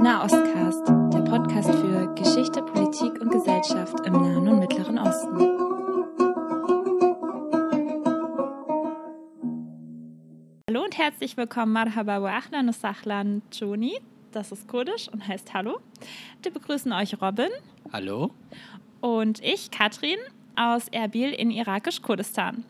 Nahostcast, der Podcast für Geschichte, Politik und Gesellschaft im Nahen und Mittleren Osten. Hallo und herzlich willkommen, Marhaba wa Ahlan Sahlan Joni. Das ist kurdisch und heißt Hallo. Wir begrüßen euch Robin. Hallo. Und ich, Katrin, aus Erbil in irakisch-Kurdistan.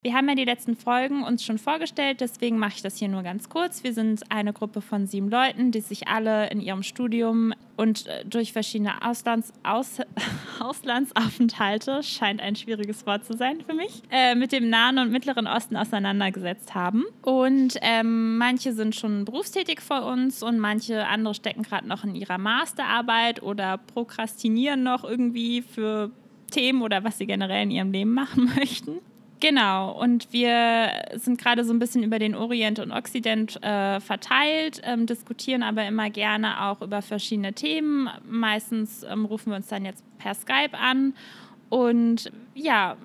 Wir haben ja die letzten Folgen uns schon vorgestellt, deswegen mache ich das hier nur ganz kurz. Wir sind eine Gruppe von sieben Leuten, die sich alle in ihrem Studium und äh, durch verschiedene Auslands Aus Auslandsaufenthalte, scheint ein schwieriges Wort zu sein für mich, äh, mit dem Nahen und Mittleren Osten auseinandergesetzt haben. Und ähm, manche sind schon berufstätig vor uns und manche andere stecken gerade noch in ihrer Masterarbeit oder prokrastinieren noch irgendwie für Themen oder was sie generell in ihrem Leben machen möchten. Genau, und wir sind gerade so ein bisschen über den Orient und Okzident äh, verteilt, ähm, diskutieren aber immer gerne auch über verschiedene Themen. Meistens ähm, rufen wir uns dann jetzt per Skype an. Und ja,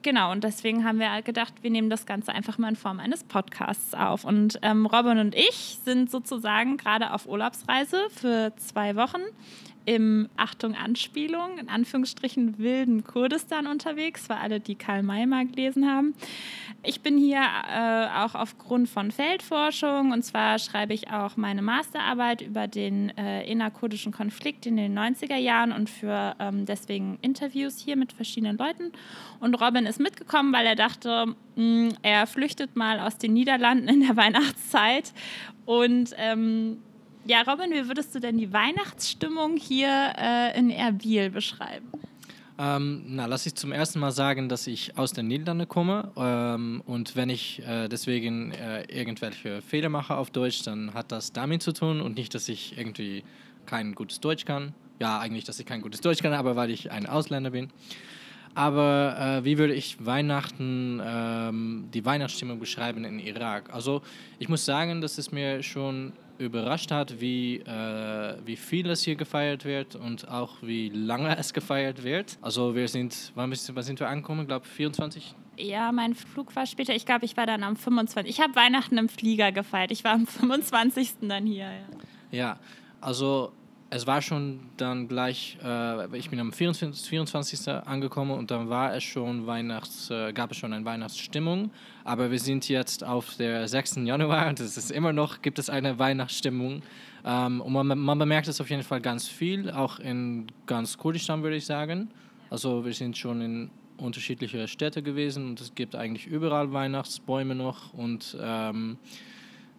genau, und deswegen haben wir gedacht, wir nehmen das Ganze einfach mal in Form eines Podcasts auf. Und ähm, Robin und ich sind sozusagen gerade auf Urlaubsreise für zwei Wochen im, Achtung, Anspielung, in Anführungsstrichen wilden Kurdistan unterwegs, für alle, die Karl May mal gelesen haben. Ich bin hier äh, auch aufgrund von Feldforschung und zwar schreibe ich auch meine Masterarbeit über den äh, innerkurdischen Konflikt in den 90er Jahren und für ähm, deswegen Interviews hier mit verschiedenen Leuten. Und Robin ist mitgekommen, weil er dachte, mh, hm, er flüchtet mal aus den Niederlanden in der Weihnachtszeit und ähm, ja, Robin, wie würdest du denn die Weihnachtsstimmung hier äh, in Erbil beschreiben? Ähm, na, lass ich zum ersten Mal sagen, dass ich aus den Niederlanden komme. Ähm, und wenn ich äh, deswegen äh, irgendwelche Fehler mache auf Deutsch, dann hat das damit zu tun und nicht, dass ich irgendwie kein gutes Deutsch kann. Ja, eigentlich, dass ich kein gutes Deutsch kann, aber weil ich ein Ausländer bin. Aber äh, wie würde ich Weihnachten, ähm, die Weihnachtsstimmung beschreiben in Irak? Also ich muss sagen, dass es mir schon überrascht hat, wie, äh, wie viel es hier gefeiert wird und auch wie lange es gefeiert wird. Also wir sind, wann, wann sind wir angekommen? Ich glaube 24? Ja, mein Flug war später. Ich glaube, ich war dann am 25. Ich habe Weihnachten im Flieger gefeiert. Ich war am 25. dann hier. Ja, ja also es war schon dann gleich, äh, ich bin am 24, 24. angekommen und dann war es schon Weihnachts, äh, gab es schon eine Weihnachtsstimmung. Aber wir sind jetzt auf der 6. Januar und es ist immer noch, gibt es eine Weihnachtsstimmung. Ähm, und man, man, bemerkt es auf jeden Fall ganz viel, auch in ganz Kurdistan würde ich sagen. Also wir sind schon in unterschiedliche Städte gewesen und es gibt eigentlich überall Weihnachtsbäume noch und ähm,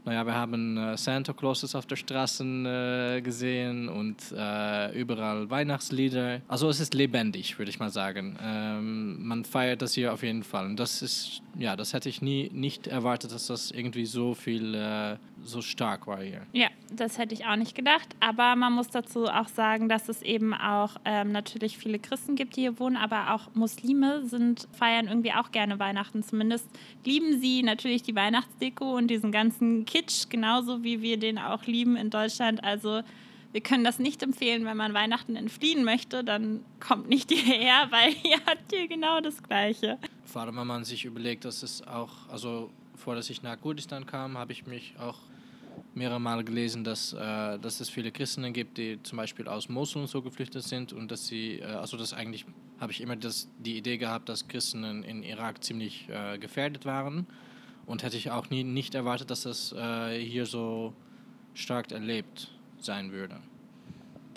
naja, wir haben äh, Santa Clauses auf der Straße äh, gesehen und äh, überall Weihnachtslieder. Also es ist lebendig, würde ich mal sagen. Ähm, man feiert das hier auf jeden Fall. Und das ist, ja, das hätte ich nie nicht erwartet, dass das irgendwie so viel, so stark war hier. Ja, das hätte ich auch nicht gedacht. Aber man muss dazu auch sagen, dass es eben auch ähm, natürlich viele Christen gibt, die hier wohnen, aber auch Muslime sind, feiern irgendwie auch gerne Weihnachten. Zumindest lieben sie natürlich die Weihnachtsdeko und diesen ganzen Kitsch, genauso wie wir den auch lieben in Deutschland. Also wir können das nicht empfehlen, wenn man Weihnachten entfliehen möchte, dann kommt nicht hierher, weil ihr habt hier genau das Gleiche. Vor allem, wenn man sich überlegt, dass es auch, also vor dass ich nach Kurdistan kam, habe ich mich auch mehrere Male gelesen, dass, äh, dass es viele Christen gibt, die zum Beispiel aus Mosul und so geflüchtet sind und dass sie, äh, also das eigentlich habe ich immer das, die Idee gehabt, dass Christen in, in Irak ziemlich äh, gefährdet waren und hätte ich auch nie, nicht erwartet, dass das äh, hier so stark erlebt sein würde.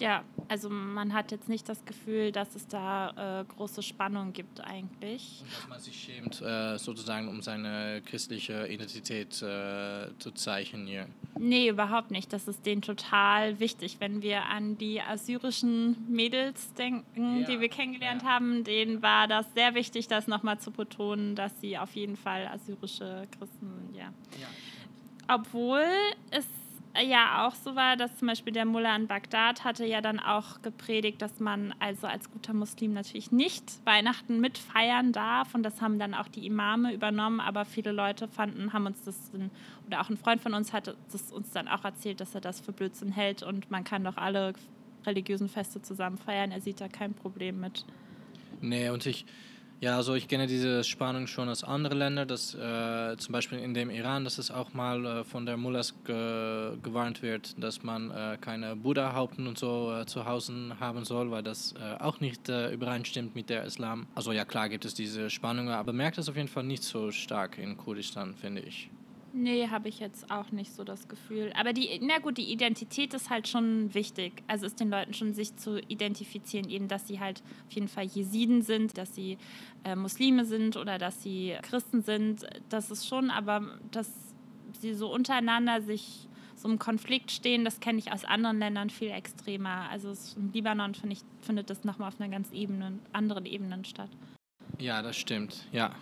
Ja, also man hat jetzt nicht das Gefühl, dass es da äh, große Spannung gibt eigentlich. Und dass man sich schämt, äh, sozusagen um seine christliche Identität äh, zu zeichnen hier. Nee, überhaupt nicht. Das ist denen total wichtig. Wenn wir an die assyrischen Mädels denken, ja. die wir kennengelernt ja. haben, denen war das sehr wichtig, das nochmal zu betonen, dass sie auf jeden Fall assyrische Christen sind, ja. ja. Obwohl es ja auch so war, dass zum Beispiel der Mullah in Bagdad hatte ja dann auch gepredigt, dass man also als guter Muslim natürlich nicht Weihnachten mitfeiern darf. Und das haben dann auch die Imame übernommen, aber viele Leute fanden, haben uns das, oder auch ein Freund von uns hat das uns dann auch erzählt, dass er das für Blödsinn hält. Und man kann doch alle religiösen Feste zusammen feiern, er sieht da kein Problem mit. Nee, und ich, Ja, also ich kenne diese Spannung schon aus anderen Ländern, dass äh, zum Beispiel in dem Iran, dass es auch mal äh, von der Mullahs ge gewarnt wird, dass man äh, keine Buddha-Haupten und so äh, zu Hause haben soll, weil das äh, auch nicht äh, übereinstimmt mit der Islam. Also ja, klar gibt es diese Spannungen, aber merkt es auf jeden Fall nicht so stark in Kurdistan, finde ich. Nee, habe ich jetzt auch nicht so das Gefühl. Aber die, na gut, die Identität ist halt schon wichtig. Also ist den Leuten schon sich zu identifizieren, eben, dass sie halt auf jeden Fall Jesiden sind, dass sie äh, Muslime sind oder dass sie Christen sind. Das ist schon, aber dass sie so untereinander sich so im Konflikt stehen, das kenne ich aus anderen Ländern viel extremer. Also im Libanon find ich, findet das nochmal auf einer ganz Ebene, anderen Ebenen statt. Ja, das stimmt, ja.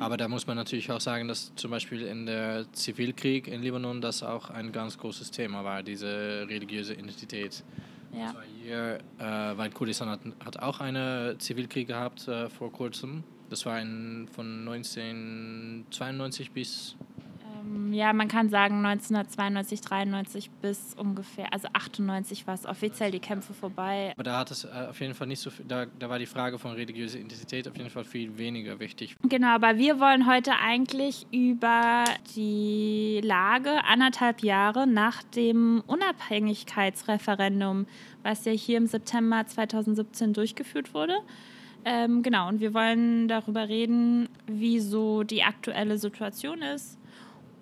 Aber da muss man natürlich auch sagen, dass zum Beispiel in der Zivilkrieg in Libanon das auch ein ganz großes Thema war, diese religiöse Identität. Ja. Hier, äh, weil Kurdistan hat, hat auch einen Zivilkrieg gehabt äh, vor kurzem. Das war in, von 1992 bis ja, man kann sagen 1992, 93 bis ungefähr, also 98 war es offiziell die Kämpfe vorbei. Aber da hat es äh, auf jeden Fall nicht so viel, da, da war die Frage von religiöser Identität auf jeden Fall viel weniger wichtig. Genau, aber wir wollen heute eigentlich über die Lage anderthalb Jahre nach dem Unabhängigkeitsreferendum, was ja hier im September 2017 durchgeführt wurde. Ähm, genau, und wir wollen darüber reden, wie so die aktuelle Situation ist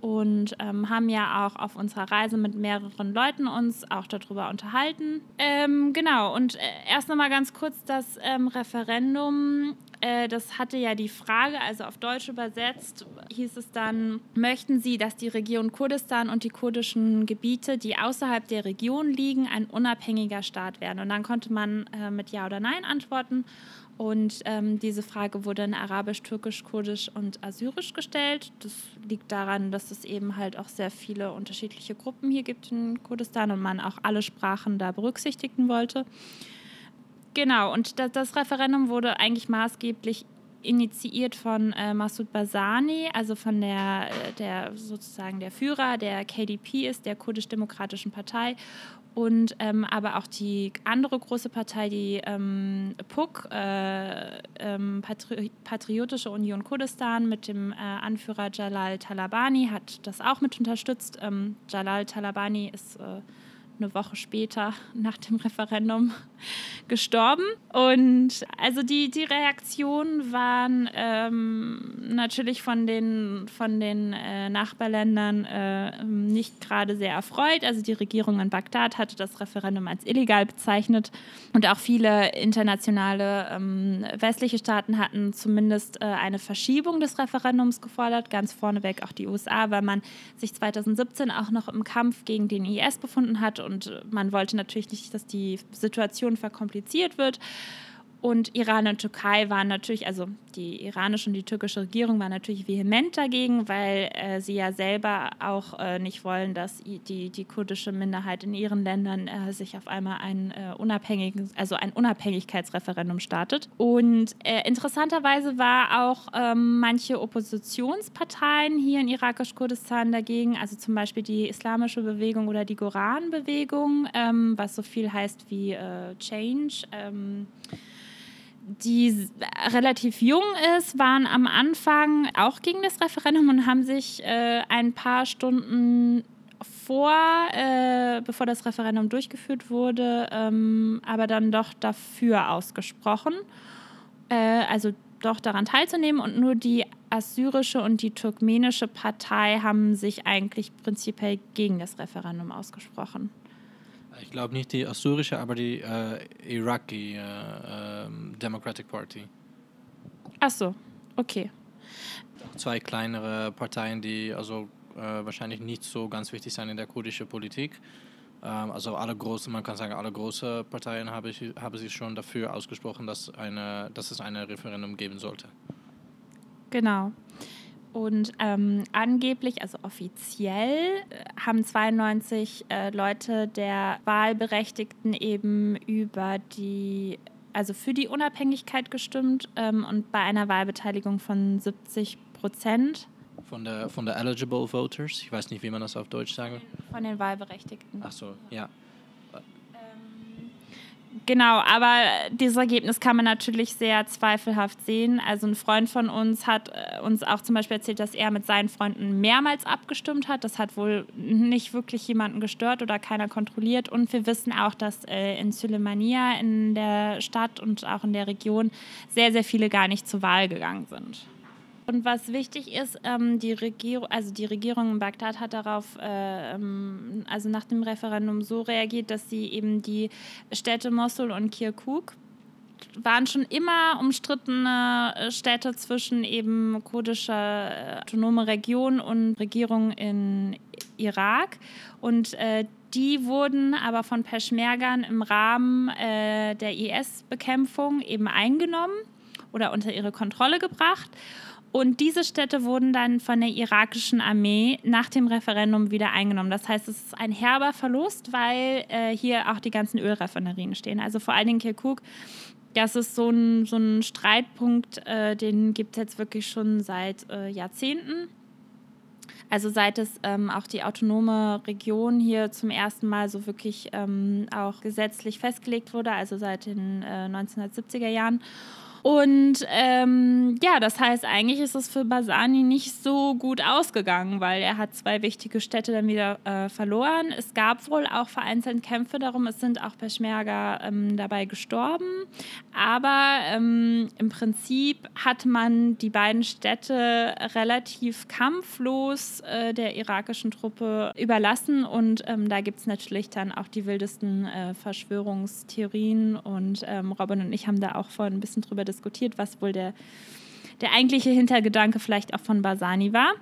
und ähm, haben ja auch auf unserer Reise mit mehreren Leuten uns auch darüber unterhalten. Ähm, genau, und äh, erst nochmal ganz kurz das ähm, Referendum. Äh, das hatte ja die Frage, also auf Deutsch übersetzt, hieß es dann, möchten Sie, dass die Region Kurdistan und die kurdischen Gebiete, die außerhalb der Region liegen, ein unabhängiger Staat werden? Und dann konnte man äh, mit Ja oder Nein antworten. Und ähm, diese Frage wurde in Arabisch, Türkisch, Kurdisch und Assyrisch gestellt. Das liegt daran, dass es eben halt auch sehr viele unterschiedliche Gruppen hier gibt in Kurdistan und man auch alle Sprachen da berücksichtigen wollte. Genau, und das, das Referendum wurde eigentlich maßgeblich initiiert von äh, Massoud Barzani, also von der, äh, der sozusagen der Führer der KDP ist, der kurdisch-demokratischen Partei und ähm, aber auch die andere große Partei, die ähm, PUK, äh, ähm, Patri Patriotische Union Kurdistan mit dem äh, Anführer Jalal Talabani, hat das auch mit unterstützt. Ähm, Jalal Talabani ist äh, eine Woche später nach dem Referendum gestorben. Und also die, die Reaktionen waren ähm, natürlich von den, von den äh, Nachbarländern äh, nicht gerade sehr erfreut. Also die Regierung in Bagdad hatte das Referendum als illegal bezeichnet und auch viele internationale ähm, westliche Staaten hatten zumindest äh, eine Verschiebung des Referendums gefordert, ganz vorneweg auch die USA, weil man sich 2017 auch noch im Kampf gegen den IS befunden hat und man wollte natürlich nicht, dass die Situation verkompliziert wird. Und Iran und Türkei waren natürlich, also die iranische und die türkische Regierung waren natürlich vehement dagegen, weil äh, sie ja selber auch äh, nicht wollen, dass die, die kurdische Minderheit in ihren Ländern äh, sich auf einmal ein äh, unabhängiges, also ein Unabhängigkeitsreferendum startet. Und äh, interessanterweise war auch ähm, manche Oppositionsparteien hier in irakisch-Kurdistan dagegen, also zum Beispiel die islamische Bewegung oder die Goran-Bewegung, ähm, was so viel heißt wie äh, Change. Die relativ jung ist, waren am Anfang auch gegen das Referendum und haben sich äh, ein paar Stunden vor, äh, bevor das Referendum durchgeführt wurde, ähm, aber dann doch dafür ausgesprochen, äh, also doch daran teilzunehmen. Und nur die assyrische und die turkmenische Partei haben sich eigentlich prinzipiell gegen das Referendum ausgesprochen. Ich glaube nicht die assyrische, aber die äh, Iraqi äh, äh, Democratic Party. Ach so, okay. Zwei kleinere Parteien, die also äh, wahrscheinlich nicht so ganz wichtig sind in der kurdischen Politik. Ähm, also alle großen, man kann sagen, alle großen Parteien haben, haben sich schon dafür ausgesprochen, dass, eine, dass es ein Referendum geben sollte. Genau. Und ähm, angeblich, also offiziell, äh, haben 92 äh, Leute der Wahlberechtigten eben über die, also für die Unabhängigkeit gestimmt ähm, und bei einer Wahlbeteiligung von 70 Prozent. Von der, von der eligible voters, ich weiß nicht, wie man das auf Deutsch sagen Von den Wahlberechtigten. Ach so, ja. Genau, aber dieses Ergebnis kann man natürlich sehr zweifelhaft sehen. Also ein Freund von uns hat äh, uns auch zum Beispiel erzählt, dass er mit seinen Freunden mehrmals abgestimmt hat. Das hat wohl nicht wirklich jemanden gestört oder keiner kontrolliert. Und wir wissen auch, dass äh, in Sulemania, in der Stadt und auch in der Region, sehr, sehr viele gar nicht zur Wahl gegangen sind. Und was wichtig ist, ähm, die Regierung, also die Regierung in Bagdad hat darauf, äh, ähm, also nach dem Referendum so reagiert, dass sie eben die Städte Mosul und Kirkuk waren schon immer umstrittene äh, Städte zwischen eben kurdischer äh, autonome Region und Regierung in Irak. Und äh, die wurden aber von Peschmergern im Rahmen äh, der IS-Bekämpfung eben eingenommen oder unter ihre Kontrolle gebracht. Und diese Städte wurden dann von der irakischen Armee nach dem Referendum wieder eingenommen. Das heißt, es ist ein herber Verlust, weil äh, hier auch die ganzen Ölraffinerien stehen. Also vor allen Dingen Kirkuk. Das ist so ein, so ein Streitpunkt, äh, den gibt es jetzt wirklich schon seit äh, Jahrzehnten. Also seit es ähm, auch die autonome Region hier zum ersten Mal so wirklich ähm, auch gesetzlich festgelegt wurde, also seit den 1970er äh, Jahren. Und ähm, ja, das heißt, eigentlich ist es für Basani nicht so gut ausgegangen, weil er hat zwei wichtige Städte dann wieder äh, verloren. Es gab wohl auch vereinzelt Kämpfe darum, es sind auch Peschmerga ähm, dabei gestorben. Aber ähm, im Prinzip hat man die beiden Städte relativ kampflos äh, der irakischen Truppe überlassen. Und ähm, da gibt es natürlich dann auch die wildesten äh, Verschwörungstheorien. Und ähm, Robin und ich haben da auch vorhin ein bisschen drüber diskutiert diskutiert, was wohl der, der eigentliche Hintergedanke vielleicht auch von Basani war.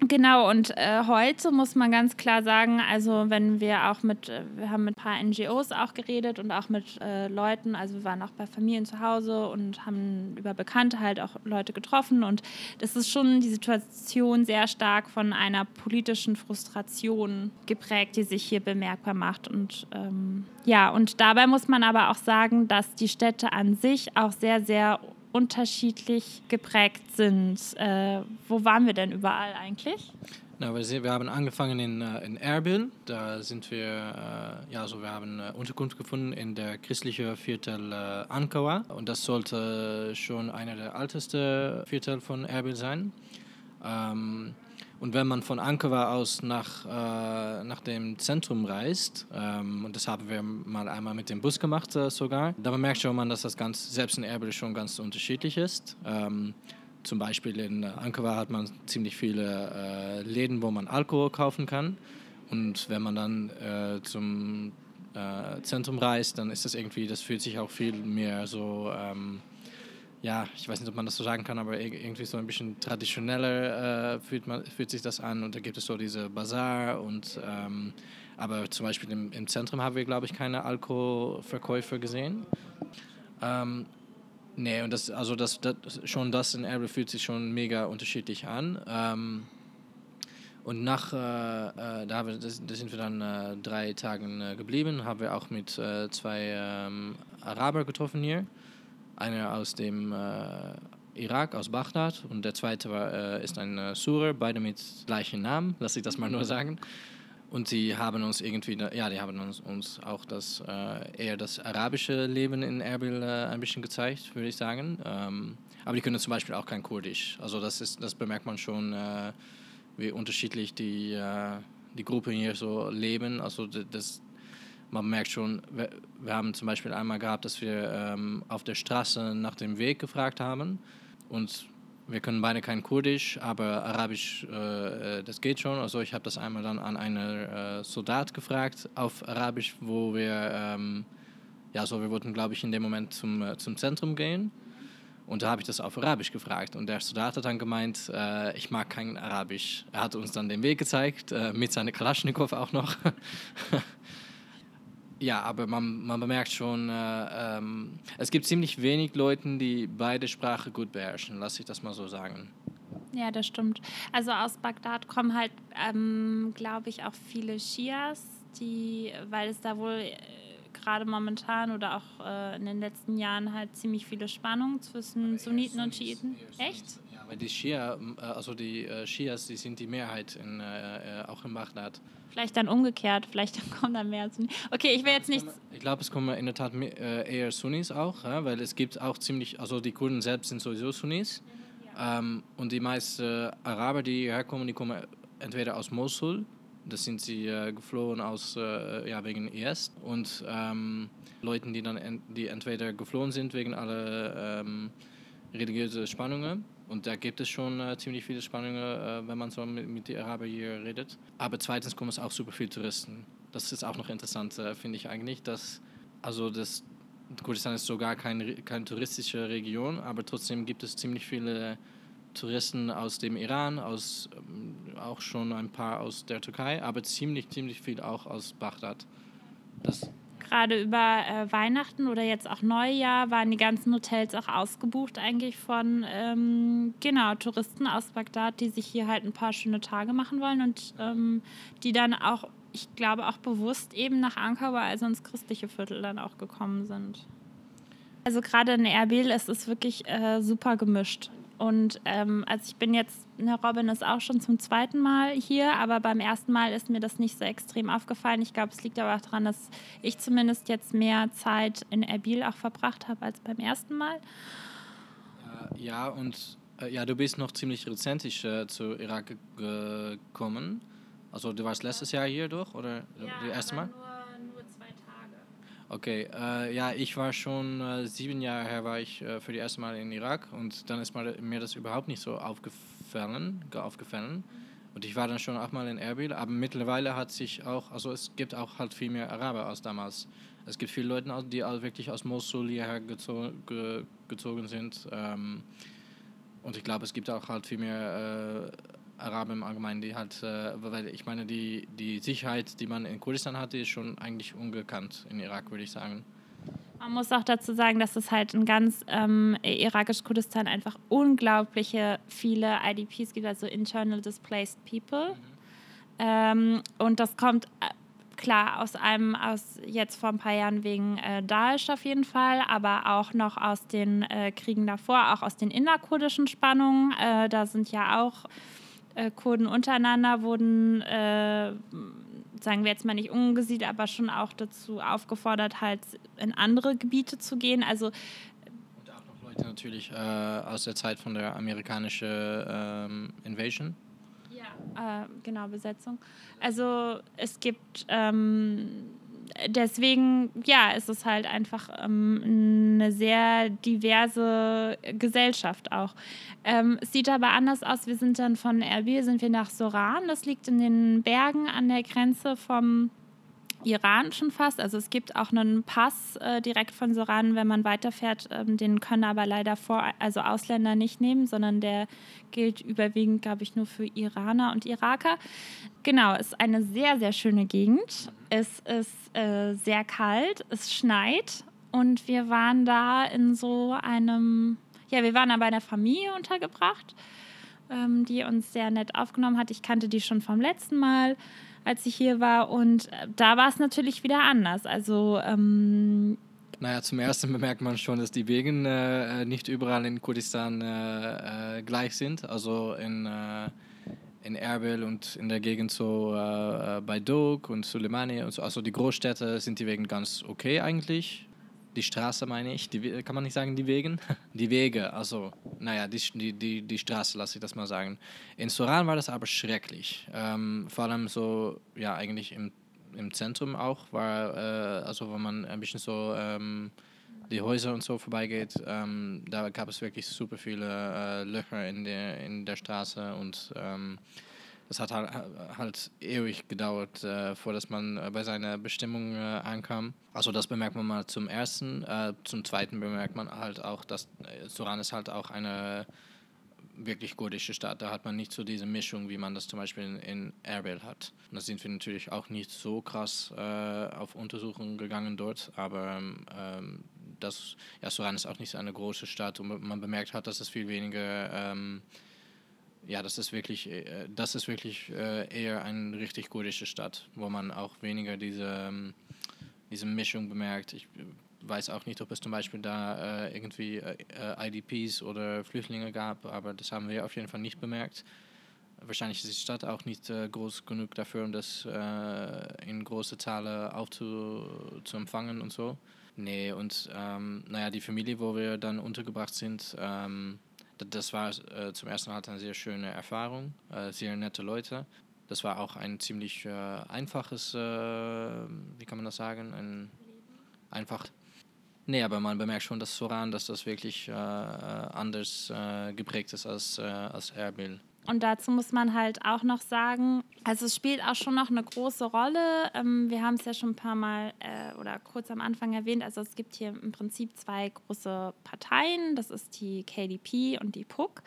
Genau, und äh, heute muss man ganz klar sagen, also wenn wir auch mit, äh, wir haben mit ein paar NGOs auch geredet und auch mit äh, Leuten, also wir waren auch bei Familien zu Hause und haben über Bekannte halt auch Leute getroffen und das ist schon die Situation sehr stark von einer politischen Frustration geprägt, die sich hier bemerkbar macht. Und ähm, ja, und dabei muss man aber auch sagen, dass die Städte an sich auch sehr, sehr unterschiedlich geprägt sind. Äh, wo waren wir denn überall eigentlich? Na, wir, wir haben angefangen in, äh, in Erbil. Da sind wir, äh, ja, so wir haben äh, Unterkunft gefunden in der christlichen Viertel äh, Ankawa. Und das sollte schon einer der ältesten Viertel von Erbil sein. Ähm, und wenn man von Ankara aus nach, äh, nach dem Zentrum reist, ähm, und das haben wir mal einmal mit dem Bus gemacht äh, sogar, da bemerkt schon man, dass das ganz, selbst in Erbil schon ganz unterschiedlich ist. Ähm, zum Beispiel in Ankara hat man ziemlich viele äh, Läden, wo man Alkohol kaufen kann. Und wenn man dann äh, zum äh, Zentrum reist, dann ist das irgendwie, das fühlt sich auch viel mehr so... Ähm, ja, ich weiß nicht, ob man das so sagen kann, aber irgendwie so ein bisschen traditioneller äh, fühlt, man, fühlt sich das an. Und da gibt es so diese Bazar und ähm, aber zum Beispiel im, im Zentrum haben wir, glaube ich, keine Alkoholverkäufer gesehen. Ähm, nee, und das, also das, das, schon das in Erbil fühlt sich schon mega unterschiedlich an. Ähm, und nach, äh, äh, da, wir, sind wir dann äh, drei Tagen äh, geblieben, haben wir auch mit äh, zwei ähm, Araber getroffen hier einer aus dem äh, Irak, aus Bagdad, und der zweite war, äh, ist ein äh, Surer, beide mit gleichen Namen, lass ich das mal nur sagen. Und sie haben uns irgendwie, ja, die haben uns, uns auch das, äh, eher das arabische Leben in Erbil äh, ein bisschen gezeigt, würde ich sagen. Ähm, aber die können zum Beispiel auch kein Kurdisch. Also das, ist, das bemerkt man schon, äh, wie unterschiedlich die, die Gruppen hier so leben. Also das, man merkt schon, wir, wir, haben zum Beispiel einmal gehabt, dass wir ähm, auf der Straße nach dem Weg gefragt haben und wir können beide kein Kurdisch, aber Arabisch, äh, äh das geht schon. Also ich habe das einmal dann an einen äh, Soldat gefragt auf Arabisch, wo wir, ähm, ja, so wir wollten, glaube ich, in dem Moment zum, äh, zum Zentrum gehen. Und da habe ich das auf Arabisch gefragt. Und der Soldat hat dann gemeint, äh, ich mag kein Arabisch. Er hat uns dann den Weg gezeigt, äh, mit seiner Kalaschnikow auch noch. Ja, aber man, man bemerkt schon, äh, ähm, es gibt ziemlich wenig Leute, die beide Sprachen gut beherrschen, lass ich das mal so sagen. Ja, das stimmt. Also aus Bagdad kommen halt, ähm, glaube ich, auch viele Shias, die, weil es da wohl äh, gerade momentan oder auch äh, in den letzten Jahren halt ziemlich viele Spannungen zwischen Sunniten und Schiiten. Echt? Aber die Schia, äh, also die äh, Schias, die sind die Mehrheit in, äh, auch in Bagdad. Vielleicht dann umgekehrt, vielleicht kommen dann mehr Sunnis. Okay, ich will jetzt nicht. Ich glaube, es kommen in der Tat eher Sunnis auch, ja, weil es gibt auch ziemlich, also die Kurden selbst sind sowieso Sunnis. Ja. Ähm, und die meisten Araber, die hierher kommen, die kommen entweder aus Mosul, das sind sie äh, geflohen aus, äh, ja, wegen IS. Und ähm, Leuten, die dann en die entweder geflohen sind wegen aller ähm, religiösen Spannungen. Und da gibt es schon äh, ziemlich viele Spannungen, äh, wenn man so mit, mit den Arabern hier redet. Aber zweitens kommen es auch super viele Touristen. Das ist auch noch interessant, äh, finde ich eigentlich, dass also das Kurdistan ist sogar keine, keine touristische Region, aber trotzdem gibt es ziemlich viele Touristen aus dem Iran, aus, ähm, auch schon ein paar aus der Türkei, aber ziemlich, ziemlich viel auch aus Bagdad. Das Gerade über äh, Weihnachten oder jetzt auch Neujahr waren die ganzen Hotels auch ausgebucht eigentlich von ähm, genau, Touristen aus Bagdad, die sich hier halt ein paar schöne Tage machen wollen und ähm, die dann auch, ich glaube, auch bewusst eben nach Ankara, also ins christliche Viertel dann auch gekommen sind. Also gerade in Erbil ist es wirklich äh, super gemischt. Und ähm, also ich bin jetzt, ne, Robin ist auch schon zum zweiten Mal hier, aber beim ersten Mal ist mir das nicht so extrem aufgefallen. Ich glaube, es liegt aber auch daran, dass ich zumindest jetzt mehr Zeit in Erbil auch verbracht habe als beim ersten Mal. Ja, und äh, ja, du bist noch ziemlich rezentisch äh, zu Irak gekommen. Also du warst letztes Jahr hier durch oder ja, das erste Mal? Okay, äh, ja, ich war schon äh, sieben Jahre her, war ich äh, für die erste Mal in Irak und dann ist mir das überhaupt nicht so aufgefallen, aufgefallen. Und ich war dann schon auch mal in Erbil, aber mittlerweile hat sich auch, also es gibt auch halt viel mehr Araber als damals. Es gibt viele Leute, die wirklich aus Mosul hierher gezo ge gezogen sind. Ähm, und ich glaube, es gibt auch halt viel mehr äh, Araber im Allgemeinen, die halt, äh, weil ich meine, die, die Sicherheit, die man in Kurdistan hatte, ist schon eigentlich ungekannt in Irak, würde ich sagen. Man muss auch dazu sagen, dass es halt in ganz ähm, irakisch-Kurdistan einfach unglaubliche viele IDPs gibt, also Internal Displaced People. Mhm. Ähm, und das kommt äh, klar aus einem, aus jetzt vor ein paar Jahren wegen äh, Daesh auf jeden Fall, aber auch noch aus den äh, Kriegen davor, auch aus den innerkurdischen Spannungen. Äh, da sind ja auch äh, Kurden untereinander wurden, äh, sagen wir jetzt mal nicht ungesiedelt, aber schon auch dazu aufgefordert, halt in andere Gebiete zu gehen. Also und auch noch Leute natürlich äh, aus der Zeit von der amerikanischen ähm, Invasion. Ja, äh, genau, Besetzung. Also es gibt ähm, deswegen, ja, ist es halt einfach ähm, eine sehr diverse Gesellschaft auch. Ähm, es sieht aber anders aus. Wir sind dann von Erbil, sind wir nach Soran. Das liegt in den Bergen an der Grenze vom Iran schon fast. Also es gibt auch einen Pass äh, direkt von Soran, wenn man weiterfährt. Ähm, den können aber leider vor, also Ausländer nicht nehmen, sondern der gilt überwiegend, glaube ich, nur für Iraner und Iraker. Genau, ist eine sehr, sehr schöne Gegend. Es ist äh, sehr kalt, es schneit und wir waren da in so einem, ja, wir waren da bei einer Familie untergebracht, ähm, die uns sehr nett aufgenommen hat. Ich kannte die schon vom letzten Mal als ich hier war. Und äh, da war es natürlich wieder anders. Also ähm, naja, zum ersten bemerkt man schon, dass die Wegen äh, nicht überall in Kurdistan äh, äh, gleich sind. Also in, äh, in Erbil und in der Gegend so äh, bei Dog und Suleimani und so. Also die Großstädte sind die Wegen ganz okay eigentlich die Straße meine ich, die, kann man nicht sagen die Wegen? Die Wege, also, naja, die, die, die Straße, lasse ich das mal sagen. In Soran war das aber schrecklich. Ähm, vor allem so, ja, eigentlich im, im Zentrum auch, war, äh, also wenn man ein bisschen so ähm, die Häuser und so vorbeigeht, ähm, da gab es wirklich super viele äh, Löcher in der, in der Straße und ähm, das hat halt, halt ewig gedauert, äh, vor dass man äh, bei seiner Bestimmung äh, ankam. Also das bemerkt man mal zum ersten. Äh, zum zweiten bemerkt man halt auch, dass äh, Suran ist halt auch eine wirklich kurdische Stadt. Da hat man nicht so diese Mischung, wie man das zum Beispiel in, in Erbil hat. Und da sind wir natürlich auch nicht so krass äh, auf Untersuchungen gegangen dort, aber ähm, das, ja, Suran ist auch nicht so eine große Stadt und man bemerkt hat, dass es viel weniger ähm, ja, das ist wirklich, äh, das ist wirklich äh, eher eine richtig kurdische Stadt, wo man auch weniger diese, ähm, diese Mischung bemerkt. Ich weiß auch nicht, ob es zum Beispiel da äh, irgendwie äh, IDPs oder Flüchtlinge gab, aber das haben wir auf jeden Fall nicht bemerkt. Wahrscheinlich ist die Stadt auch nicht äh, groß genug dafür, um das äh, in große Zahlen aufzu zu empfangen und so. Nee, und ähm, naja, die Familie, wo wir dann untergebracht sind, ähm, das war äh, zum ersten Mal eine sehr schöne Erfahrung, äh, sehr nette Leute. Das war auch ein ziemlich äh, einfaches, äh, wie kann man das sagen, ein einfach. Nee, aber man bemerkt schon, dass Soran, dass das wirklich äh, anders geprägt ist als, als Erbil. Und dazu muss man halt auch noch sagen, also es spielt auch schon noch eine große Rolle. Ähm, wir haben es ja schon ein paar Mal äh, oder kurz am Anfang erwähnt. Also es gibt hier im Prinzip zwei große Parteien. Das ist die KDP und die PUC.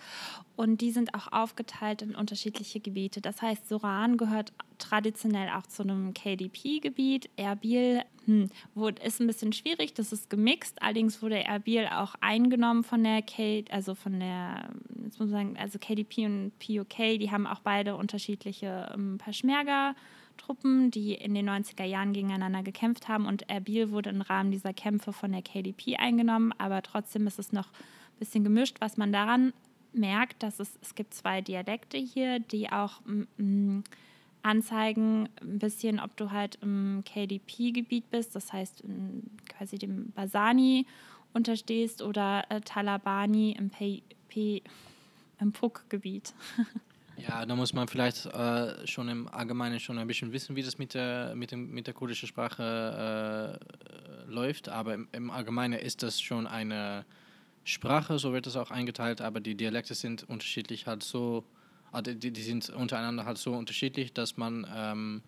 Und die sind auch aufgeteilt in unterschiedliche Gebiete. Das heißt, Soran gehört traditionell auch zu einem KDP-Gebiet. Erbil hm, ist ein bisschen schwierig, das ist gemixt. Allerdings wurde Erbil auch eingenommen von der K, also von der, jetzt muss man sagen, also KDP und POK, die haben auch beide unterschiedliche ähm, Peschmerga-Truppen, die in den 90er Jahren gegeneinander gekämpft haben. Und Erbil wurde im Rahmen dieser Kämpfe von der KDP eingenommen, aber trotzdem ist es noch ein bisschen gemischt, was man daran merkt, dass es, es gibt zwei Dialekte hier, die auch anzeigen, ein bisschen, ob du halt im KDP-Gebiet bist, das heißt quasi dem Basani unterstehst oder äh, Talabani im, im Puck-Gebiet. Ja, da muss man vielleicht äh, schon im Allgemeinen schon ein bisschen wissen, wie das mit der, mit dem, mit der kurdischen Sprache äh, läuft. Aber im, im, Allgemeinen ist das schon eine Sprache, so wird es auch eingeteilt, aber die Dialekte sind unterschiedlich halt so, also die, die sind untereinander halt so unterschiedlich, dass man ähm,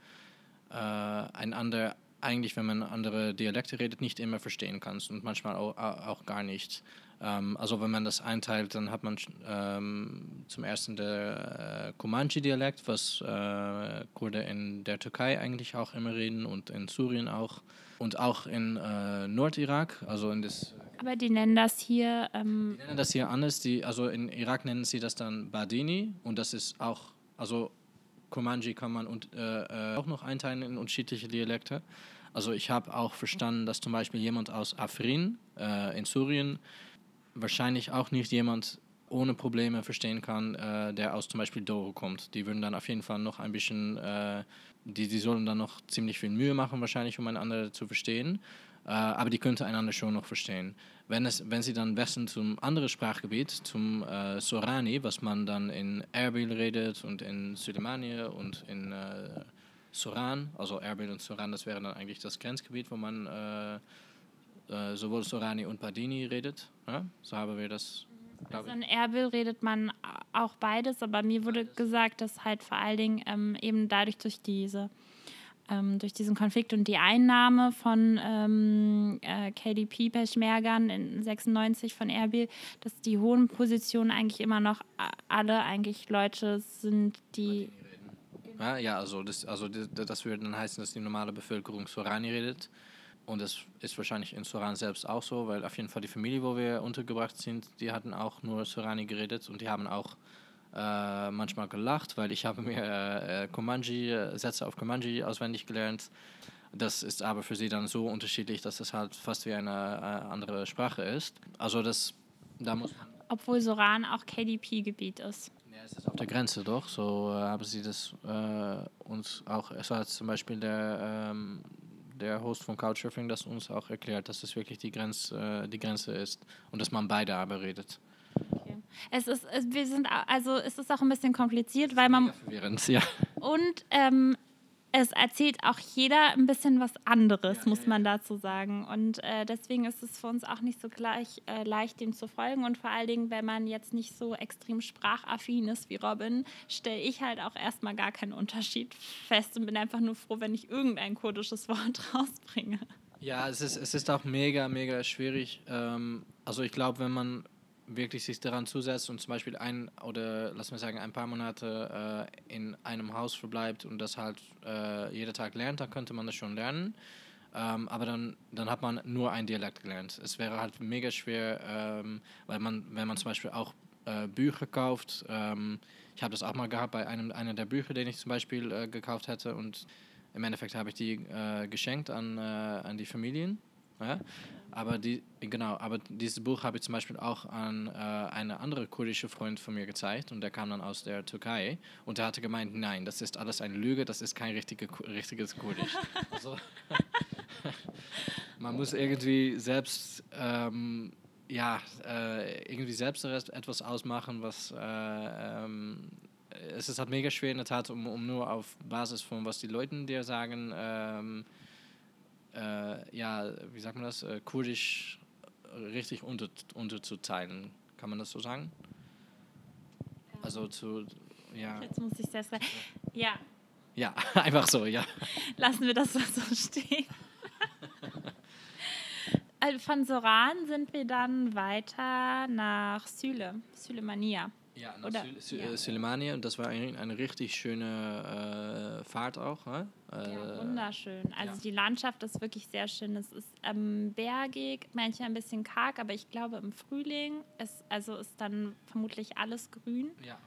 äh, einander eigentlich, wenn man andere Dialekte redet, nicht immer verstehen kann und manchmal auch, auch gar nicht. Ähm, also wenn man das einteilt, dann hat man ähm, zum ersten der äh, Comanche-Dialekt, was äh, Kurden in der Türkei eigentlich auch immer reden und in Syrien auch und auch in äh, Nordirak, also in das aber die nennen das hier. Ähm die nennen das hier anders. Die, also in Irak nennen sie das dann Badini und das ist auch, also Komanji kann man und, äh, äh, auch noch einteilen in unterschiedliche Dialekte. Also ich habe auch verstanden, dass zum Beispiel jemand aus Afrin äh, in Syrien wahrscheinlich auch nicht jemand ohne Probleme verstehen kann, äh, der aus zum Beispiel Doro kommt. Die würden dann auf jeden Fall noch ein bisschen, äh, die, die sollen dann noch ziemlich viel Mühe machen, wahrscheinlich, um einander zu verstehen. Äh, aber die könnten einander schon noch verstehen. Wenn, es, wenn sie dann wechseln zum anderen Sprachgebiet, zum äh, Sorani, was man dann in Erbil redet und in Süleymaniye und in äh, Soran, also Erbil und Soran, das wäre dann eigentlich das Grenzgebiet, wo man äh, äh, sowohl Sorani und Padini redet. Ja? So haben wir das. Also in Erbil redet man auch beides, aber mir wurde gesagt, dass halt vor allen Dingen ähm, eben dadurch durch diese ähm, durch diesen Konflikt und die Einnahme von ähm, äh, KDP Peschmergern in 96 von Erbil, dass die hohen Positionen eigentlich immer noch alle eigentlich Leute sind, die ja, ja also, das, also das, das würde dann heißen, dass die normale Bevölkerung Sorani redet. Und das ist wahrscheinlich in Soran selbst auch so, weil auf jeden Fall die Familie, wo wir untergebracht sind, die hatten auch nur Sorani geredet und die haben auch äh, manchmal gelacht, weil ich habe mir äh, Komanji, äh, Sätze auf Komanji auswendig gelernt. Das ist aber für sie dann so unterschiedlich, dass es halt fast wie eine äh, andere Sprache ist. Also das, da muss man Obwohl Soran auch KDP-Gebiet ist. Ja, es ist auf der Grenze doch. So äh, haben sie das äh, uns auch, es hat zum Beispiel der, ähm, der Host von Couchsurfing das uns auch erklärt, dass es wirklich die, Grenz, die Grenze ist und dass man beide aber redet. Es ist, es, wir sind, also es ist auch ein bisschen kompliziert, weil man. Ja. Und ähm, es erzählt auch jeder ein bisschen was anderes, ja, muss man dazu sagen. Und äh, deswegen ist es für uns auch nicht so gleich äh, leicht, dem zu folgen. Und vor allen Dingen, wenn man jetzt nicht so extrem sprachaffin ist wie Robin, stelle ich halt auch erstmal gar keinen Unterschied fest und bin einfach nur froh, wenn ich irgendein kurdisches Wort rausbringe. Ja, es ist, es ist auch mega, mega schwierig. Ähm, also ich glaube, wenn man wirklich sich daran zusetzt und zum Beispiel ein oder lass mal sagen ein paar Monate äh, in einem Haus verbleibt und das halt äh, jeden Tag lernt, dann könnte man das schon lernen. Ähm, aber dann, dann hat man nur ein Dialekt gelernt. Es wäre halt mega schwer, ähm, weil man, wenn man zum Beispiel auch äh, Bücher kauft, ähm, ich habe das auch mal gehabt bei einem einer der Bücher, den ich zum Beispiel äh, gekauft hätte und im Endeffekt habe ich die äh, geschenkt an, äh, an die Familien Ja? Aber die, genau, aber dieses Buch habe ich zum Beispiel auch an äh, eine andere kurdische Freund von mir gezeigt und der kam dann aus der Türkei und der hatte gemeint, nein, das ist alles eine Lüge, das ist kein richtige, richtiges Kurdisch. also, man muss irgendwie selbst ähm, ja, äh, irgendwie selbst etwas ausmachen, was äh, ähm, es ist halt mega schwer in der Tat, um, um nur auf Basis von was die Leute dir sagen, ähm, äh, ja, wie sagt man das, äh, kurdisch richtig unter, unterzuteilen. Kann man das so sagen? Also zu, ja. Jetzt muss ich selbst sagen. Ja. Ja, einfach so, ja. Lassen wir das so stehen. also von Soran sind wir dann weiter nach Syle, Sülemania. Ja, nach Oder, Sül ja. Sulemania und das war eine, eine richtig schöne äh, Fahrt auch. Ne? Äh, ja, wunderschön. Also ja. die Landschaft ist wirklich sehr schön. Es ist ähm, bergig, manchmal ein bisschen karg, aber ich glaube im Frühling ist, also ist dann vermutlich alles grün. Ja.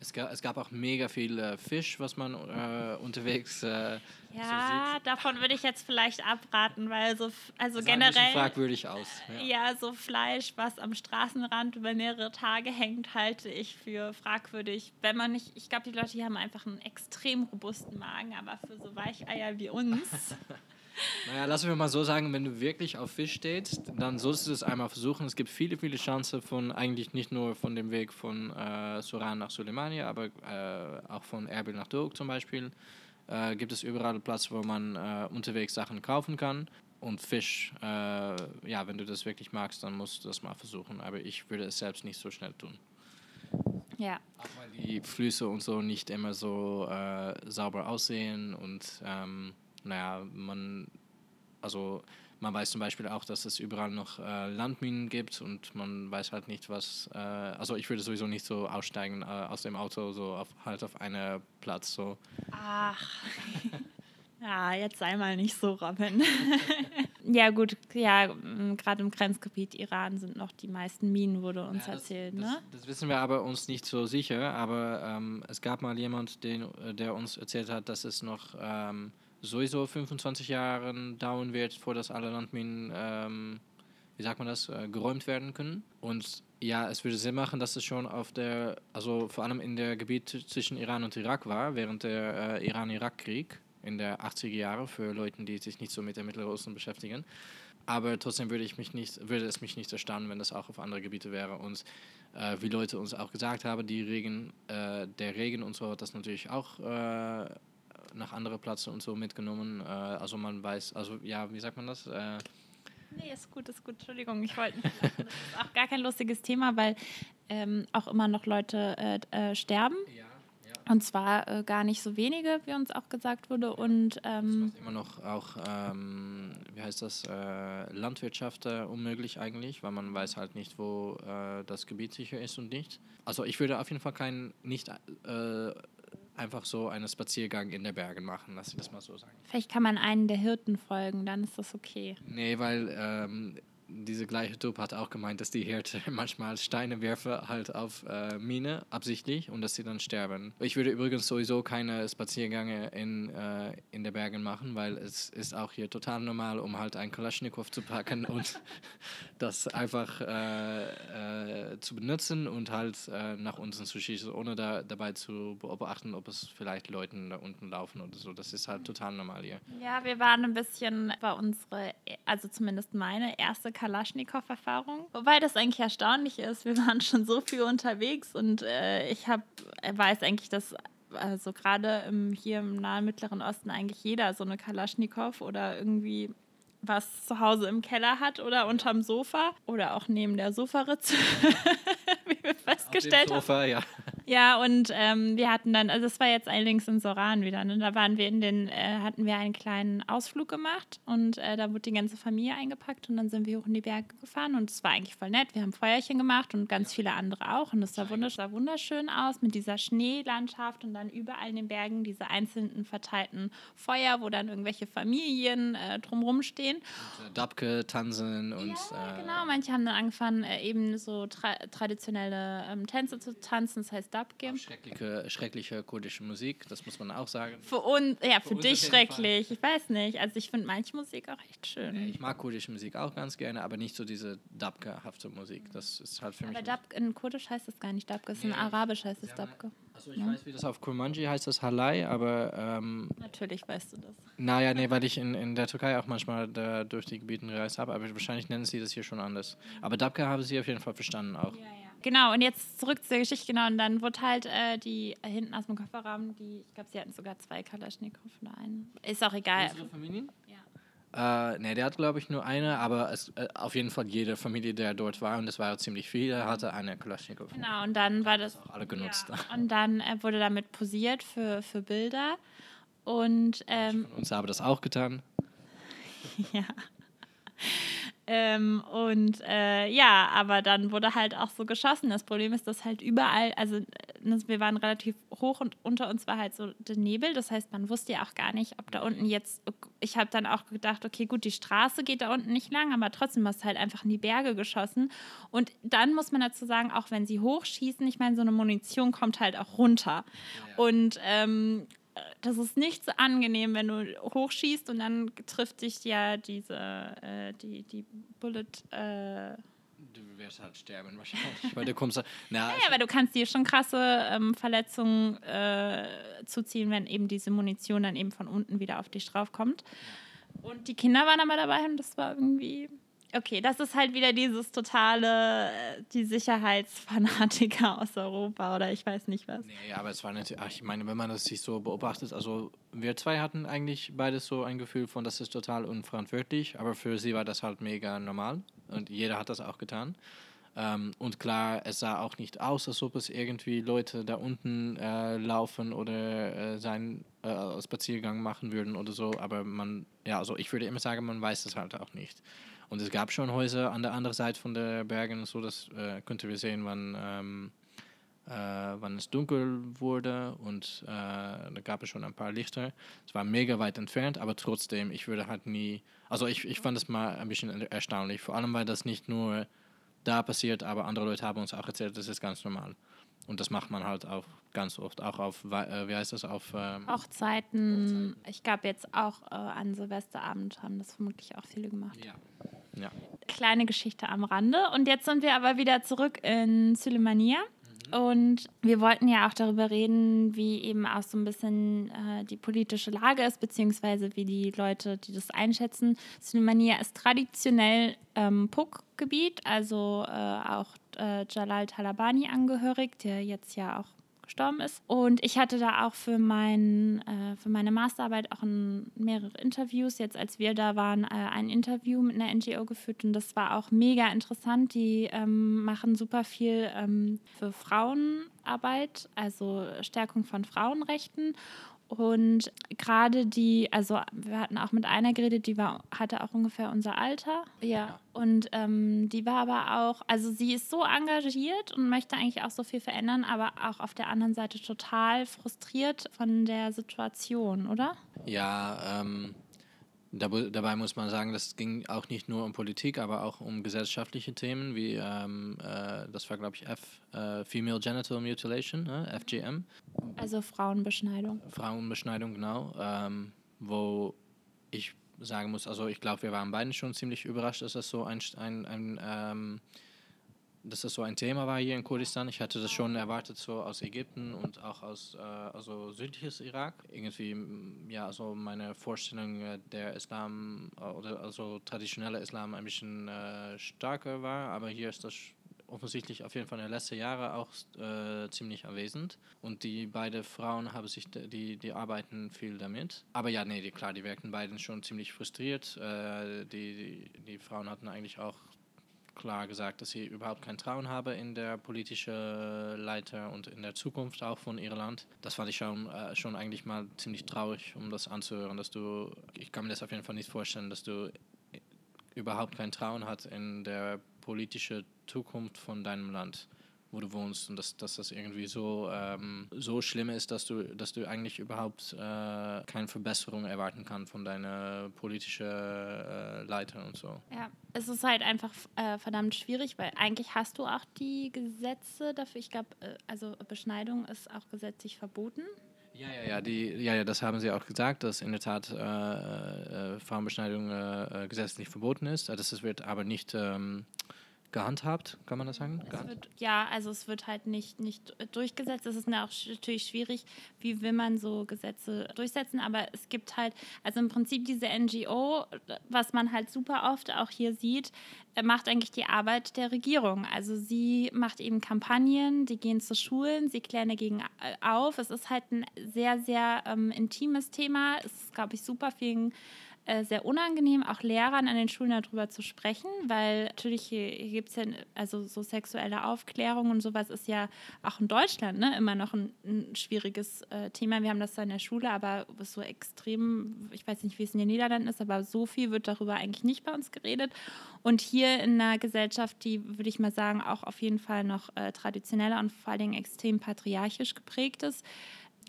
Es gab, es gab auch mega viel äh, Fisch, was man äh, unterwegs äh, Ja, so davon würde ich jetzt vielleicht abraten, weil so also das generell sieht fragwürdig aus. Ja. ja. so Fleisch, was am Straßenrand über mehrere Tage hängt, halte ich für fragwürdig. Wenn man nicht, ich glaube, die Leute hier haben einfach einen extrem robusten Magen, aber für so Weicheier wie uns Naja, lassen wir mal so sagen, wenn du wirklich auf Fisch stehst, dann solltest du es einmal versuchen. Es gibt viele, viele Chancen von eigentlich nicht nur von dem Weg von äh, Soran nach Suleimania, aber äh, auch von Erbil nach Doak zum Beispiel. Äh, gibt es überall Platz, wo man äh, unterwegs Sachen kaufen kann. Und Fisch, äh, ja, wenn du das wirklich magst, dann musst du das mal versuchen. Aber ich würde es selbst nicht so schnell tun. Ja. Auch weil die Flüsse und so nicht immer so äh, sauber aussehen und ähm, naja, man, also man weiß zum Beispiel auch, dass es überall noch äh, Landminen gibt und man weiß halt nicht, was, äh, also ich würde sowieso nicht so aussteigen äh, aus dem Auto, so auf, halt auf einen Platz. So. Ach. Ja, jetzt sei mal nicht so, Robin. ja, gut, ja, gerade im Grenzgebiet Iran sind noch die meisten Minen, wurde uns ja, das, erzählt. Das, ne? das, wissen wir aber uns nicht so sicher, aber ähm, es gab mal jemand, den, der uns erzählt hat, dass es noch ähm, sowieso 25 Jahren dauern wird, vor dass alle Landminen, ähm, wie sagt man das, äh, geräumt werden können. Und ja, es würde Sinn machen, dass es schon auf der, also vor allem in der Gebiet zwischen Iran und Irak war, während der äh, Iran-Irak-Krieg in der 80er Jahre für Leute, die sich nicht so mit der Mittleren Osten beschäftigen. Aber trotzdem würde, ich mich nicht, würde es mich nicht erstaunen, wenn das auch auf andere Gebiete wäre. Und äh, wie Leute uns auch gesagt haben, die Regen, äh, der Regen und so hat das natürlich auch äh, nach anderen Plätzen und so mitgenommen. Äh, also man weiß, also ja, wie sagt man das? Äh, Nee, ist gut, ist gut. Entschuldigung, ich wollte nicht. Das ist auch gar kein lustiges Thema, weil ähm, auch immer noch Leute äh, äh, sterben. Ja, ja. Und zwar äh, gar nicht so wenige, wie uns auch gesagt wurde. Und ähm, immer noch auch, ähm, wie heißt das, äh, Landwirtschaft äh, unmöglich eigentlich, weil man weiß halt nicht, wo äh, das Gebiet sicher ist und nicht. Also ich würde auf jeden Fall kein nicht einfach so einen Spaziergang in den Bergen machen, lass ich das mal so sagen. Vielleicht kann man einen der Hirten folgen, dann ist das okay. Nee, weil ähm, diese gleiche Typ hat auch gemeint, dass die Hirte manchmal Steine werfen halt auf äh, Mine absichtlich und dass sie dann sterben. Ich würde übrigens sowieso keine Spaziergänge in, äh, in den Bergen machen, weil es ist auch hier total normal, um halt einen Kalaschnikow zu packen und das einfach äh, äh, zu benutzen und halt äh, nach unten zu schießen, ohne da, dabei zu beobachten, ob es vielleicht Leuten da unten laufen oder so. Das ist halt total normal hier. Ja, wir waren ein bisschen bei unsere, also zumindest meine erste Kalaschnikow-Erfahrung. Wobei das eigentlich erstaunlich ist. Wir waren schon so viel unterwegs und äh, ich hab, weiß eigentlich, dass also gerade hier im nahen Mittleren Osten eigentlich jeder so eine Kalaschnikow oder irgendwie was zu Hause im Keller hat oder unterm Sofa oder auch neben der Sofaritze, wie wir festgestellt Auf dem Sofa, haben. Ja. Ja, und ähm, wir hatten dann, also es war jetzt allerdings in Soran wieder, ne? da waren wir in den, äh, hatten wir einen kleinen Ausflug gemacht und äh, da wurde die ganze Familie eingepackt und dann sind wir hoch in die Berge gefahren und es war eigentlich voll nett. Wir haben Feuerchen gemacht und ganz viele andere auch und es sah wunderschön, wunderschön aus mit dieser Schneelandschaft und dann überall in den Bergen diese einzelnen verteilten Feuer, wo dann irgendwelche Familien äh, drumrum stehen. Und, äh, Dabke tanzen und. Ja, äh, genau. Manche haben dann angefangen, äh, eben so tra traditionelle ähm, Tänze zu tanzen, das heißt Dabke. Schreckliche, schreckliche kurdische Musik, das muss man auch sagen. Für uns, ja, für, Für uns dich schrecklich. Ich weiß nicht. Also ich finde manche Musik auch echt schön. Ich mag kurdische Musik auch ganz gerne, aber nicht so diese Dabke-hafte Musik. Das ist halt für mich. Aber Dabke, in Kurdisch heißt das gar nicht Dabke, es ist in Nee. Arabisch heißt es Ja, Dabke. Also ich weiß, wie das auf Kurmanji heißt, das Halai, aber ähm, Natürlich weißt du das. naja, nee, weil ich in, in der Türkei auch manchmal da durch die Gebiete gereist habe, aber wahrscheinlich nennen sie das hier schon anders. Aber Dabke haben sie auf jeden Fall verstanden auch. Genau, und jetzt zurück zur Geschichte, genau. Und dann wurde halt äh, die hinten aus dem Kofferraum, die, ich glaube, sie hatten sogar zwei Kalaschnikow oder einen. Ist auch egal. Unsere Familien? Ja. Äh, nee, der hat glaube ich nur eine, aber es, äh, auf jeden Fall jede Familie, der dort war, und das war ziemlich viele, hatte eine Kalaschnikow. Genau, und dann war das. Auch alle genutzt. Ja. Und dann äh, wurde damit posiert für, für Bilder. Und ähm, Und uns haben das auch getan. ja. Ähm, und äh, ja, aber dann wurde halt auch so geschossen. Das Problem ist, dass halt überall, also äh, wir waren relativ hoch und unter uns war halt so der Nebel. Das heißt, man wusste ja auch gar nicht, ob da unten jetzt. Ich habe dann auch gedacht, okay, gut, die Straße geht da unten nicht lang, aber trotzdem hast du halt einfach in die Berge geschossen. Und dann muss man dazu sagen, auch wenn sie hochschießen, ich meine, so eine Munition kommt halt auch runter. Und ähm, das ist nicht so angenehm, wenn du hochschießt und dann trifft dich ja diese, äh, die, die Bullet. Äh, Du wirst halt sterben wahrscheinlich, weil du kommst. Na, ja, aber du kannst dir schon krasse ähm, Verletzungen äh, zuziehen, wenn eben diese Munition dann eben von unten wieder auf dich draufkommt. Und die Kinder waren aber dabei und das war irgendwie. Okay, das ist halt wieder dieses totale, äh, die Sicherheitsfanatiker aus Europa oder ich weiß nicht was. Nee, aber es war natürlich, ach, ich meine, wenn man das sich so beobachtet, also wir zwei hatten eigentlich beides so ein Gefühl von, das ist total unverantwortlich, aber für sie war das halt mega normal und jeder hat das auch getan. Ähm, und klar, es sah auch nicht aus, als ob es irgendwie Leute da unten äh, laufen oder äh, seinen äh, Spaziergang machen würden oder so, aber man, ja, also ich würde immer sagen, man weiß das halt auch nicht. Und es gab schon Häuser an der anderen Seite von der Bergen, so das äh, könnten wir sehen, wann ähm, äh, wann es dunkel wurde und äh, da gab es schon ein paar Lichter. Es war mega weit entfernt, aber trotzdem, ich würde halt nie, also ich, ich fand es mal ein bisschen er- erstaunlich, vor allem weil das nicht nur da passiert, aber andere Leute haben uns auch erzählt, das ist ganz normal. Und das macht man halt auch ganz oft, auch auf, äh, wie heißt das, auf ähm, Hochzeiten, ich glaube jetzt auch äh, an Silvesterabend haben das vermutlich auch viele gemacht. ja. Ja. Kleine Geschichte am Rande. Und jetzt sind wir aber wieder zurück in Sulemania. Und wir wollten ja auch darüber reden, wie eben auch so ein bisschen äh, die politische Lage ist, beziehungsweise wie die Leute, die das einschätzen. Sulemania ist traditionell ähm, Puck-Gebiet, also äh, auch äh, Jalal Talabani angehörig, der jetzt ja auch gestorben ist. Und ich hatte da auch für, mein, äh, für meine Masterarbeit auch ein, mehrere Interviews. Jetzt, als wir da waren, äh, ein Interview mit einer NGO geführt und das war auch mega interessant. Die ähm, machen super viel ähm, für Frauenarbeit, also Stärkung von Frauenrechten. Und gerade die, also wir hatten auch mit einer geredet, die war, hatte auch ungefähr unser Alter. Ja. Und ähm, die war aber auch, also sie ist so engagiert und möchte eigentlich auch so viel verändern, aber auch auf der anderen Seite total frustriert von der Situation, oder? Ja, ähm, dabei, muss man sagen, das ging auch nicht nur um Politik, aber auch um gesellschaftliche Themen, wie ähm, äh, das war, glaube ich, F, äh, Female Genital Mutilation, ne? FGM, Also Frauenbeschneidung. Frauenbeschneidung, genau, ähm, wo ich sagen muss, also ich glaube, wir waren beiden schon ziemlich überrascht, dass das so ein, ein, ein ähm, dass das so ein Thema war hier in Kurdistan. Ich hatte das schon erwartet, so aus Ägypten und auch aus äh, also südliches Irak. Irgendwie, ja, so meine Vorstellung äh, der Islam äh, oder also traditioneller Islam ein bisschen äh, stärker war, aber hier ist das offensichtlich auf jeden Fall in den letzten Jahren auch äh, ziemlich anwesend. Und die beiden Frauen haben sich, die, die arbeiten viel damit. Aber ja, nee, die, klar, die wirken beiden schon ziemlich frustriert. Äh, die, die, die Frauen hatten eigentlich auch klar gesagt, dass sie überhaupt kein Trauen habe in der politischen Leiter und in der Zukunft auch von Irland. Das fand ich schon, äh, schon eigentlich mal ziemlich traurig, um das anzuhören, dass du, ich kann mir das auf jeden Fall nicht vorstellen, dass du überhaupt kein Trauen hast in der politische Zukunft von deinem Land, wo du wohnst und dass, dass das irgendwie so, ähm, so schlimm ist, dass du, dass du eigentlich überhaupt äh, keine Verbesserung erwarten kannst von deiner politischen äh, Leiter und so. Ja, es ist halt einfach äh, verdammt schwierig, weil eigentlich hast du auch die Gesetze dafür. Ich glaube, äh, also Beschneidung ist auch gesetzlich verboten. Ja, ja, ja, die, ja, ja, das haben sie auch gesagt, dass in der Tat äh, äh, Frauenbeschneidung äh, gesetzlich verboten ist. Das wird aber nicht ähm, gehandhabt, kann man das sagen? Wird, ja, also es wird halt nicht, nicht durchgesetzt. Es ist auch natürlich schwierig, wie will man so Gesetze durchsetzen, aber es gibt halt, also im Prinzip diese NGO, was man halt super oft auch hier sieht, äh, macht eigentlich die Arbeit der Regierung. Also sie macht eben Kampagnen, die gehen zu Schulen, sie klären dagegen äh, auf. Es ist halt ein sehr, sehr ähm, intimes Thema. Es ist, glaube ich, super vielen äh, sehr unangenehm, auch Lehrern an den Schulen darüber zu sprechen, weil natürlich hier, hier gibt es ja, also so sexuelle Aufklärung und sowas ist ja auch in Deutschland ne, immer noch ein, ein schwieriges äh, Thema. Wir haben das da in der Schule, aber so extrem, ich weiß nicht, wie es in den Niederlanden ist, aber so viel wird darüber eigentlich nicht bei uns geredet. Und hier in einer Gesellschaft, die, würde ich mal sagen, auch auf jeden Fall noch äh, traditioneller und vor allen Dingen extrem patriarchisch geprägt ist,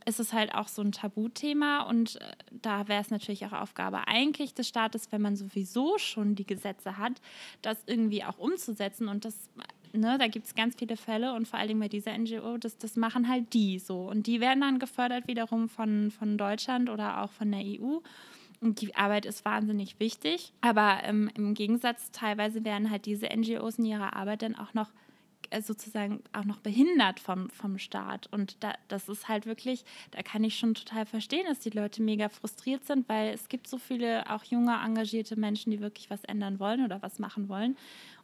ist es halt auch so ein Tabuthema und äh, da wäre es natürlich auch Aufgabe eigentlich des Staates, wenn man sowieso schon die Gesetze hat, das irgendwie auch umzusetzen und das Ne, da gibt es ganz viele Fälle und vor allem bei dieser NGO, das, das machen halt die so. Und die werden dann gefördert wiederum von, von Deutschland oder auch von der EU. Und die Arbeit ist wahnsinnig wichtig. Aber ähm, im Gegensatz teilweise werden halt diese NGOs in ihrer Arbeit dann auch noch sozusagen auch noch behindert vom, vom Staat. Und da, das ist halt wirklich, da kann ich schon total verstehen, dass die Leute mega frustriert sind, weil es gibt so viele auch junge, engagierte Menschen, die wirklich was ändern wollen oder was machen wollen.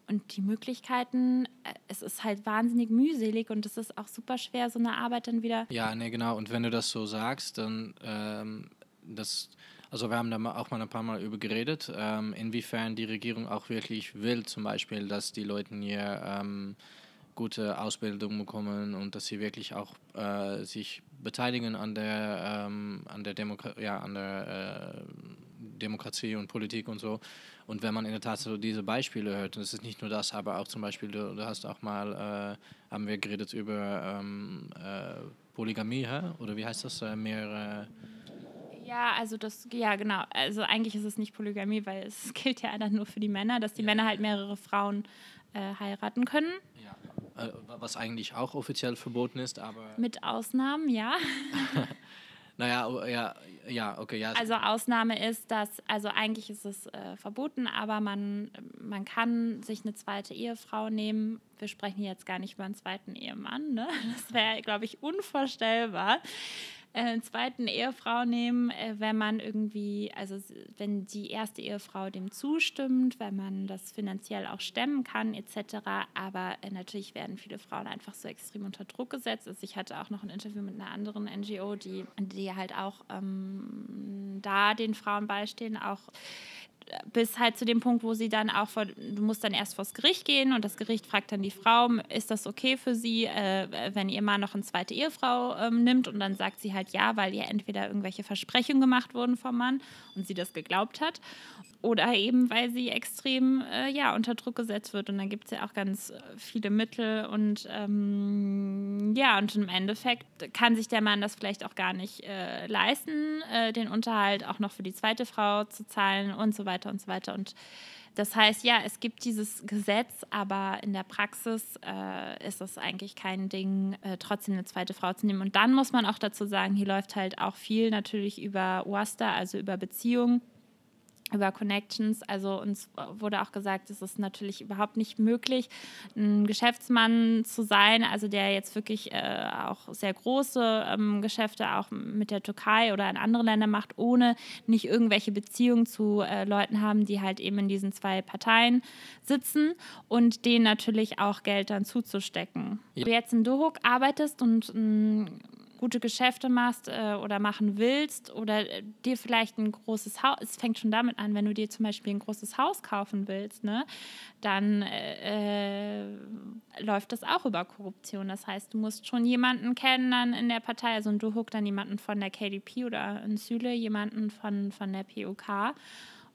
Und die Möglichkeiten, äh, es ist halt wahnsinnig mühselig und es ist auch super schwer, so eine Arbeit dann wieder. Ja, nee, genau. Und wenn du das so sagst, dann ähm, das. Also wir haben da auch mal ein paar Mal über geredet, ähm, inwiefern die Regierung auch wirklich will, zum Beispiel, dass die Leute hier ähm, gute Ausbildung bekommen und dass sie wirklich auch äh, sich beteiligen an der, ähm, an der, Demokra ja, an der äh, Demokratie und Politik und so. Und wenn man in der Tat so diese Beispiele hört, und es ist nicht nur das, aber auch zum Beispiel, du, du hast auch mal, äh, haben wir geredet über ähm, äh, Polygamie, hä? oder wie heißt das, äh, mehrere... Ja, also das, ja genau. Also eigentlich ist es nicht Polygamie, weil es gilt ja dann nur für die Männer, dass die ja. Männer halt mehrere Frauen äh, heiraten können. Äh, was eigentlich auch offiziell verboten ist, aber. Mit Ausnahmen, ja. naja, oh, ja, ja, okay, ja. Also Ausnahme ist, dass, also eigentlich ist es äh, verboten, aber man, man kann sich eine zweite Ehefrau nehmen. Wir sprechen jetzt gar nicht über einen zweiten Ehemann, ne? Das wäre, glaube ich, unvorstellbar äh, zweiten Ehefrau nehmen, äh, wenn man irgendwie, also wenn die erste Ehefrau dem zustimmt, wenn man das finanziell auch stemmen kann, etc. Aber äh, natürlich werden viele Frauen einfach so extrem unter Druck gesetzt. Also ich hatte auch noch ein Interview mit einer anderen NGO, die, die halt auch ähm, da den Frauen beistehen, auch bis halt zu dem Punkt, wo sie dann auch vor, du musst dann erst vors Gericht gehen und das Gericht fragt dann die Frau, ist das okay für sie, äh, wenn ihr Mann noch eine zweite Ehefrau ähm, nimmt? Und dann sagt sie halt ja, weil ihr entweder irgendwelche Versprechungen gemacht wurden vom Mann und sie das geglaubt hat oder eben, weil sie extrem äh, ja, unter Druck gesetzt wird. Und dann gibt es ja auch ganz äh, viele Mittel und ähm, ja, und im Endeffekt kann sich der Mann das vielleicht auch gar nicht äh, leisten, äh, den Unterhalt auch noch für die zweite Frau zu zahlen und so weiter weiter und so weiter. Und das heißt, ja, es gibt dieses Gesetz, aber in der Praxis äh, ist es eigentlich kein Ding, äh, trotzdem eine zweite Frau zu nehmen. Und dann muss man auch dazu sagen, hier läuft halt auch viel natürlich über Wasta, also über Beziehungen über Connections. Also uns wurde auch gesagt, es ist natürlich überhaupt nicht möglich, ein Geschäftsmann zu sein, also der jetzt wirklich äh, auch sehr große ähm, Geschäfte auch mit der Türkei oder in anderen Ländern macht, ohne nicht irgendwelche Beziehungen zu äh, Leuten haben, die halt eben in diesen zwei Parteien sitzen und denen natürlich auch Geld dann zuzustecken. Ja. Du jetzt in Dohuk arbeitest und ein gute Geschäfte machst äh, oder machen willst oder äh, dir vielleicht ein großes Haus, es fängt schon damit an, wenn du dir zum Beispiel ein großes Haus kaufen willst, ne, dann äh, äh, läuft das auch über Korruption. Das heißt, du musst schon jemanden kennen dann in der Partei, also ein Duhuk dann jemanden von der KDP oder ein Süle jemanden von, von der POK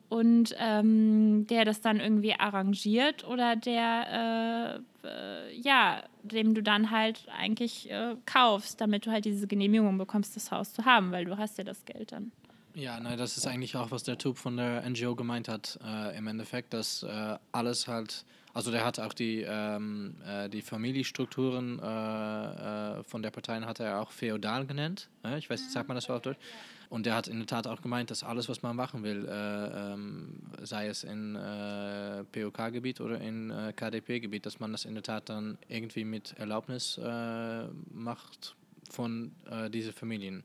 und ähm, der das dann irgendwie arrangiert oder der äh, äh, ja, dem du dann halt eigentlich äh, kaufst, damit du halt diese Genehmigung bekommst, das Haus zu haben, weil du hast ja das Geld dann. Ja, nein, das ist eigentlich auch, was der Typ von der NGO gemeint hat, äh, im Endeffekt, dass äh, alles halt, also der hat auch die, ähm, äh, die Familienstrukturen von der Parteien hat er auch feudal genannt. ich weiß nicht, sagt man das so auf Deutsch? Und der hat in der Tat auch gemeint, dass alles, was man machen will, äh, ähm, sei es in äh, POK-Gebiet oder in äh, KDP-Gebiet, dass man das in der Tat dann irgendwie mit Erlaubnis macht von diesen Familien.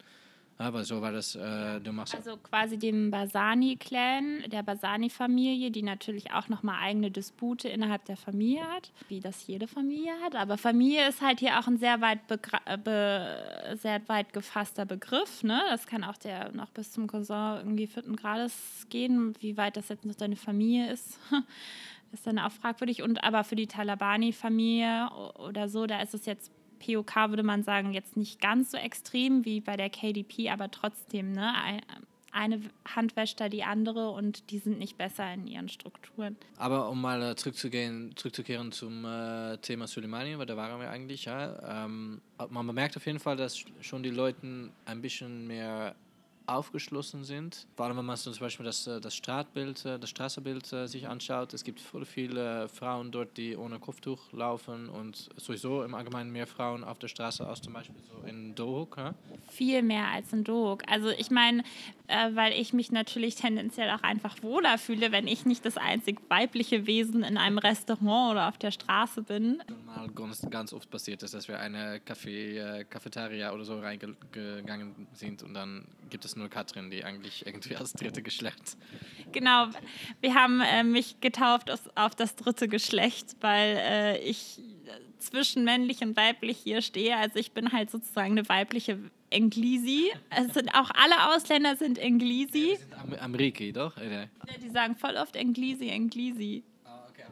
Aber so war das, äh, du machst. Also quasi dem Basani-Clan, der Basani-Familie, die natürlich auch nochmal eigene Dispute innerhalb der Familie hat, wie das jede Familie hat. Aber Familie ist halt hier auch ein sehr weit, be sehr weit gefasster Begriff. Ne? Das kann auch der noch bis zum Cousin irgendwie vierten Grades gehen, wie weit das jetzt noch deine Familie ist. ist dann auch fragwürdig. Und aber für die Talabani-Familie oder so, da ist es jetzt POK würde man sagen, jetzt nicht ganz so extrem wie bei der KDP, aber trotzdem, ne? Eine Hand wäscht da die andere und die sind nicht besser in ihren Strukturen. Aber um mal äh, zurückzugehen, zurückzukehren zum äh, Thema Soleimani, weil da waren wir eigentlich, ja. Ähm, man bemerkt auf jeden Fall, dass schon die Leute ein bisschen mehr aufgeschlossen sind. Vor allem, wenn man zum Beispiel das, äh, das Straßenbild, äh, das Straßenbild äh, sich anschaut. Es gibt viele Frauen dort, die ohne Kopftuch laufen und sowieso im Allgemeinen mehr Frauen auf der Straße als zum Beispiel so in Dohuk. Ja? Viel mehr als in Dohuk. Also ich meine, äh, weil ich mich natürlich tendenziell auch einfach wohler fühle, wenn ich nicht das einzig weibliche Wesen in einem Restaurant oder auf der Straße bin. Mal ganz, ganz oft passiert ist, dass wir eine Café, Cafeteria oder so reingegangen sind und dann gibt es nur Katrin, die eigentlich irgendwie als dritte Geschlecht. Genau, wir haben äh, mich getauft auf, auf, das dritte Geschlecht, weil äh, ich zwischen männlich und weiblich hier stehe. Also ich bin halt sozusagen eine weibliche Englisi. Es sind auch alle Ausländer sind Englisi. Ja, sind Am Ameriki, doch? Ja, die sagen voll oft Englisi, Englisi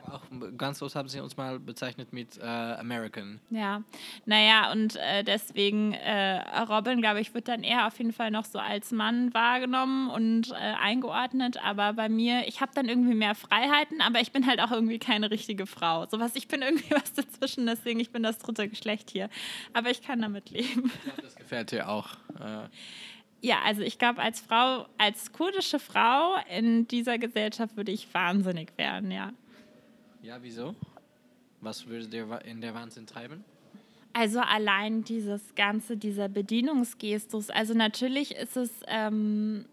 auch ganz oft haben sie uns mal bezeichnet mit äh, American. Ja, naja, und äh, deswegen, äh, Robin, glaube ich, wird dann eher auf jeden Fall noch so als Mann wahrgenommen und äh, eingeordnet. Aber bei mir, ich habe dann irgendwie mehr Freiheiten, aber ich bin halt auch irgendwie keine richtige Frau. So was, ich bin irgendwie was dazwischen, deswegen, ich bin das dritte Geschlecht hier. Aber ich kann damit leben. Ich glaube, das gefällt dir auch. Äh. Ja, also ich glaube, als Frau, als kurdische Frau in dieser Gesellschaft würde ich wahnsinnig werden, ja. Ja, wieso? Was würde dir in der Wahnsinn treiben? Also allein dieses ganze, dieser Bedienungsgestus. Also natürlich ist es ähm,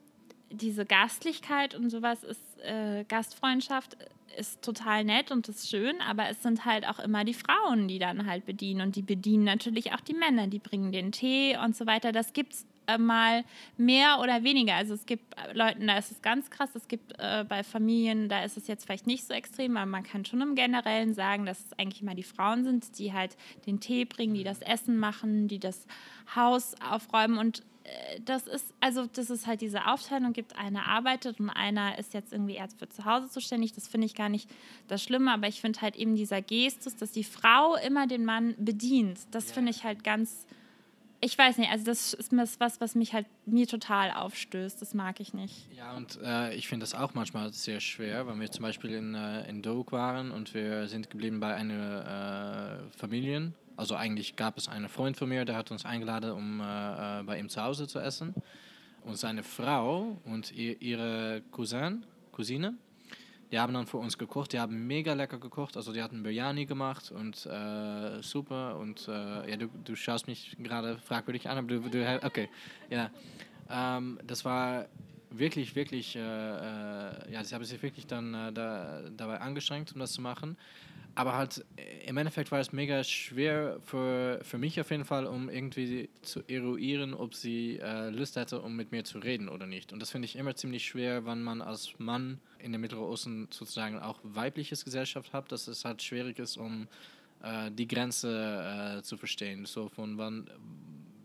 diese Gastlichkeit und sowas ist äh, Gastfreundschaft ist total nett und ist schön, aber es sind halt auch immer die Frauen, die dann halt bedienen und die bedienen natürlich auch die Männer, die bringen den Tee und so weiter. Das gibt es äh, mal mehr oder weniger. Also es gibt äh, Leuten, da ist es ganz krass. Es gibt äh, bei Familien, da ist es jetzt vielleicht nicht so extrem, aber man kann schon im Generellen sagen, dass es eigentlich immer die Frauen sind, die halt den Tee bringen, die das Essen machen, die das Haus aufräumen und äh, das ist, also das ist halt diese Aufteilung gibt, einer arbeitet und einer ist jetzt irgendwie erst für zu Hause zuständig. Das finde ich gar nicht das Schlimme, aber ich finde halt eben dieser Gestus, dass die Frau immer den Mann bedient. Das ja. finde ich halt ganz ich weiß nicht, also das ist was, was mich halt mir total aufstößt. Das mag ich nicht. Ja, und äh, ich finde das auch manchmal sehr schwer, wenn wir zum Beispiel in, äh, in Doak waren und wir sind geblieben bei einer äh, Familie. Also eigentlich gab es einen Freund von mir, der hat uns eingeladen, um äh, äh, bei ihm zu Hause zu essen. Und seine Frau und ihr, ihre Cousin, Cousine, die haben dann für uns gekocht. Die haben mega lecker gekocht. Also die hatten Biryani gemacht und äh, super. Und äh, ja, du, du schaust mich gerade fragwürdig an, aber du, du okay, ja. Ähm, das war wirklich, wirklich, äh, äh ja, sie haben sich wirklich dann äh, da, dabei angestrengt, um das zu machen. Aber halt, im Endeffekt war es mega schwer für, für mich auf jeden Fall, um irgendwie zu eruieren, ob sie äh, Lust hätte, um mit mir zu reden oder nicht. Und das finde ich immer ziemlich schwer, wenn man als Mann in der Mittleren Osten sozusagen auch weibliches Gesellschaft hat, dass es halt schwierig ist, um äh, die Grenze äh, zu verstehen. So von wann,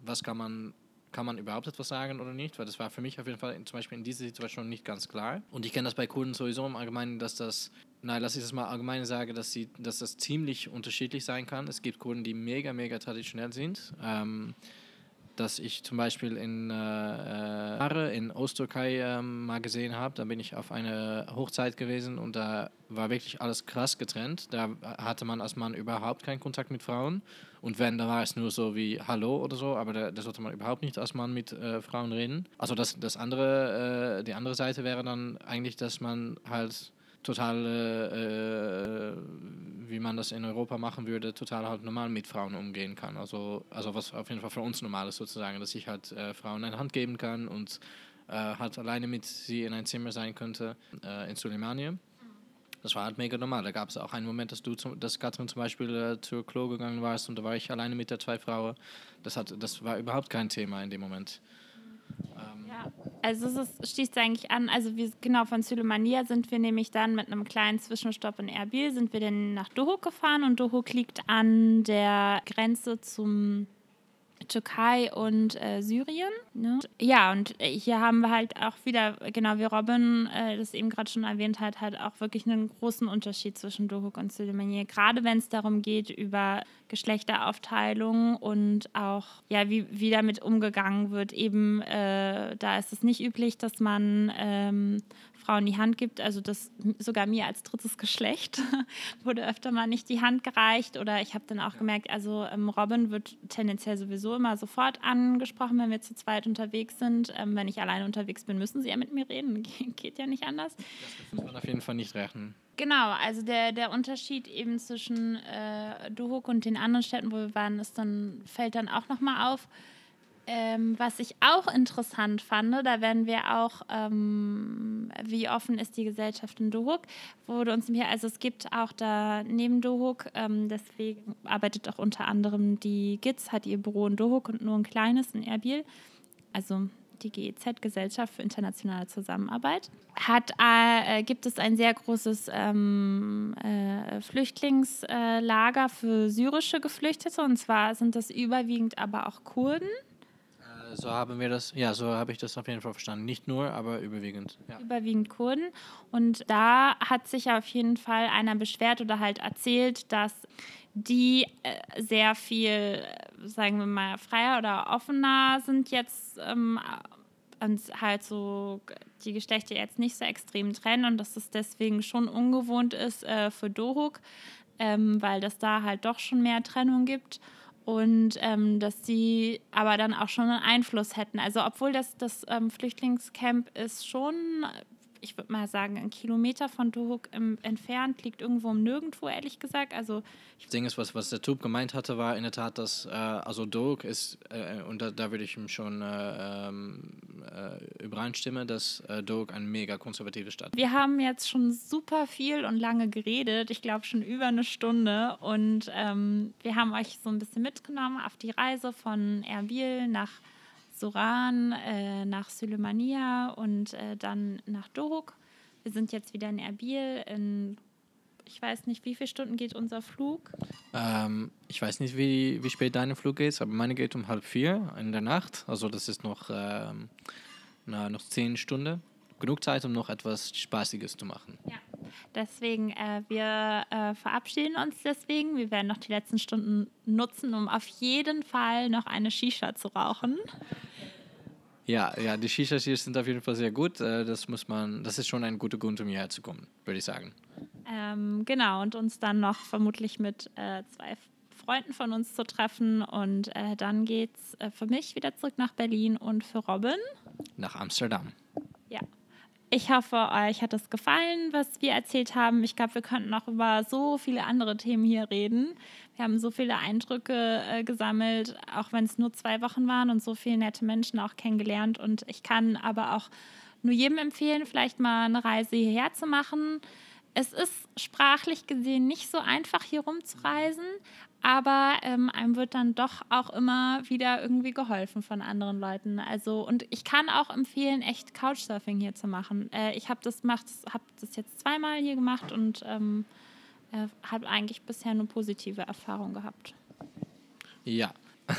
was kann man kann man überhaupt etwas sagen oder nicht? Weil das war für mich auf jeden Fall zum Beispiel in dieser Situation nicht ganz klar. Und ich kenne das bei Kurden sowieso im Allgemeinen, dass das Nein, lass ich das mal allgemein sagen, dass, dass das ziemlich unterschiedlich sein kann. Es gibt Kurden, die mega, mega traditionell sind. Ähm, dass ich zum Beispiel in äh, in Osttürkei äh, mal gesehen habe. Da bin ich auf eine Hochzeit gewesen und da war wirklich alles krass getrennt. Da hatte man als Mann überhaupt keinen Kontakt mit Frauen. Und wenn, dann war es nur so wie Hallo oder so, aber da, da sollte man überhaupt nicht als Mann mit äh, Frauen reden. Also das, das andere, äh, die andere Seite wäre dann eigentlich, dass man halt total, äh, wie man das in Europa machen würde, total halt normal mit Frauen umgehen kann. Also, also was auf jeden Fall für uns normal ist sozusagen, dass ich halt äh, Frauen eine Hand geben kann und äh, halt alleine mit sie in ein Zimmer sein könnte äh, in Suleimanie. Das war halt mega normal. Da gab es auch einen Moment, dass du, zum, dass Katrin zum Beispiel äh, zur Klo gegangen warst und da war ich alleine mit der zwei Frauen. Das, hat, das war überhaupt kein Thema in dem Moment. Ähm ja, also es ist, schließt eigentlich an, also wir, genau von Süleymania sind wir nämlich dann mit einem kleinen Zwischenstopp in Erbil, sind wir dann nach Dohuk gefahren und Dohuk liegt an der Grenze zum Türkei und äh, Syrien. Ne? Ja, und hier haben wir halt auch wieder, genau wie Robin äh, das eben gerade schon erwähnt hat, halt auch wirklich einen großen Unterschied zwischen Dohuk und Süleymaniyah. Gerade wenn es darum geht, über Geschlechteraufteilung und auch, ja, wie, wie damit umgegangen wird. Eben, äh, da ist es nicht üblich, dass man ähm, Frauen die Hand gibt. Also das sogar mir als drittes Geschlecht wurde öfter mal nicht die Hand gereicht. Oder ich habe dann auch gemerkt, also ähm, Robin wird tendenziell sowieso immer sofort angesprochen, wenn wir zu zweit unterwegs sind. Ähm, wenn ich alleine unterwegs bin, müssen sie ja mit mir reden. Geht ja nicht anders. Das muss man auf jeden Fall nicht rechnen. Genau, also der, der Unterschied eben zwischen äh, Duhok und den anderen Städten, wo wir waren, ist dann, fällt dann auch nochmal auf. Ähm, was ich auch interessant fand, da werden wir auch, ähm, wie offen ist die Gesellschaft in Dohuk, wurde uns hier, also es gibt auch da neben Dohuk, ähm, deswegen arbeitet auch unter anderem die GITS, hat ihr Büro in Dohuk und nur ein kleines in Erbil, also die GEZ, Gesellschaft für internationale Zusammenarbeit, hat, äh, gibt es ein sehr großes ähm, äh, Flüchtlingslager für syrische Geflüchtete und zwar sind das überwiegend aber auch Kurden so haben wir das, ja, so habe ich das auf jeden Fall verstanden. Nicht nur, aber überwiegend. Ja. Überwiegend Kurden. Und da hat sich auf jeden Fall einer beschwert oder halt erzählt, dass die äh, sehr viel, sagen wir mal, freier oder offener sind jetzt ähm, und halt so die Geschlechter jetzt nicht so extrem trennen und dass es deswegen schon ungewohnt ist äh, für Dohuk, ähm, weil das da halt doch schon mehr Trennung gibt und ähm, dass sie aber dann auch schon einen Einfluss hätten. Also obwohl das, das ähm, Flüchtlingscamp ist schon ich würde mal sagen, ein Kilometer von Dohuk entfernt, liegt irgendwo im Nirgendwo, ehrlich gesagt. Also das Ding ist, was, was der Typ gemeint hatte, war in der Tat, dass, äh, also Dohuk ist, äh, und da, da würde ich ihm schon äh, ähm, äh übereinstimmen, dass äh, Dohuk eine mega konservative Stadt ist. Wir haben jetzt schon super viel und lange geredet, ich glaube schon über eine Stunde und ähm, wir haben euch so ein bisschen mitgenommen auf die Reise von Erbil nach Soran, äh, nach Sulemania und äh, dann nach Dohuk. Wir sind jetzt wieder in Erbil. In, ich weiß nicht, wie viele Stunden geht unser Flug? Ähm, ich weiß nicht, wie, wie spät dein Flug geht, aber meine geht um halb vier in der Nacht. Also das ist noch, ähm, na, noch zehn Stunden. Genug Zeit, um noch etwas Spaßiges zu machen. Ja. Deswegen, äh, wir äh, verabschieden uns deswegen. Wir werden noch die letzten Stunden nutzen, um auf jeden Fall noch eine Shisha zu rauchen. Ja, ja, die Shishas hier sind auf jeden Fall sehr gut. Äh, das muss man, das ist schon ein guter Grund, um hierher zu kommen, würde ich sagen. Ähm, genau, und uns dann noch vermutlich mit äh, zwei Freunden von uns zu treffen. Und äh, dann geht's äh, für mich wieder zurück nach Berlin und für Robin nach Amsterdam. Ich hoffe, euch hat es gefallen, was wir erzählt haben. Ich glaube, wir könnten noch über so viele andere Themen hier reden. Wir haben so viele Eindrücke äh, gesammelt, auch wenn es nur zwei Wochen waren und so viele nette Menschen auch kennengelernt. Und ich kann aber auch nur jedem empfehlen, vielleicht mal eine Reise hierher zu machen. Es ist sprachlich gesehen nicht so einfach, hier rumzureisen, aber ähm, einem wird dann doch auch immer wieder irgendwie geholfen von anderen Leuten. Also und ich kann auch empfehlen, echt Couchsurfing hier zu machen. Äh, ich habe das gemacht, habe das jetzt zweimal hier gemacht und ähm, äh, habe eigentlich bisher nur positive Erfahrungen gehabt. Ja.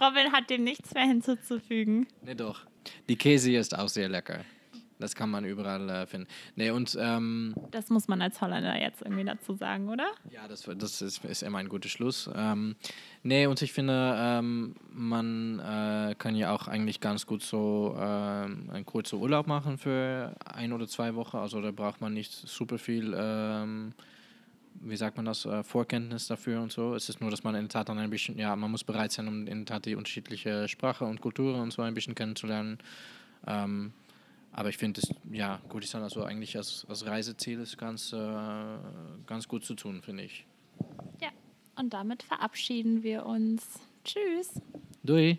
Robin hat dem nichts mehr hinzuzufügen. Nee, doch. Die Käse ist auch sehr lecker. Das kann man überall äh, finden. Nee, und, ähm, das muss man als Holländer jetzt irgendwie dazu sagen, oder? Ja, das, das ist, ist immer ein guter Schluss. Ähm, nee, und ich finde, ähm, man äh, kann ja auch eigentlich ganz gut so ähm, einen kurzen Urlaub machen für ein oder zwei Wochen. Also da braucht man nicht super viel, ähm, wie sagt man das, äh, Vorkenntnis dafür und so. Es ist nur, dass man in der Tat dann ein bisschen, ja, man muss bereit sein, um in der Tat die unterschiedliche Sprache und Kulturen und so ein bisschen kennenzulernen. Ähm, aber ich finde es, ja, Kurdistan also eigentlich als, als Reiseziel ist ganz, äh, ganz gut zu tun, finde ich. Ja, und damit verabschieden wir uns. Tschüss. Dui.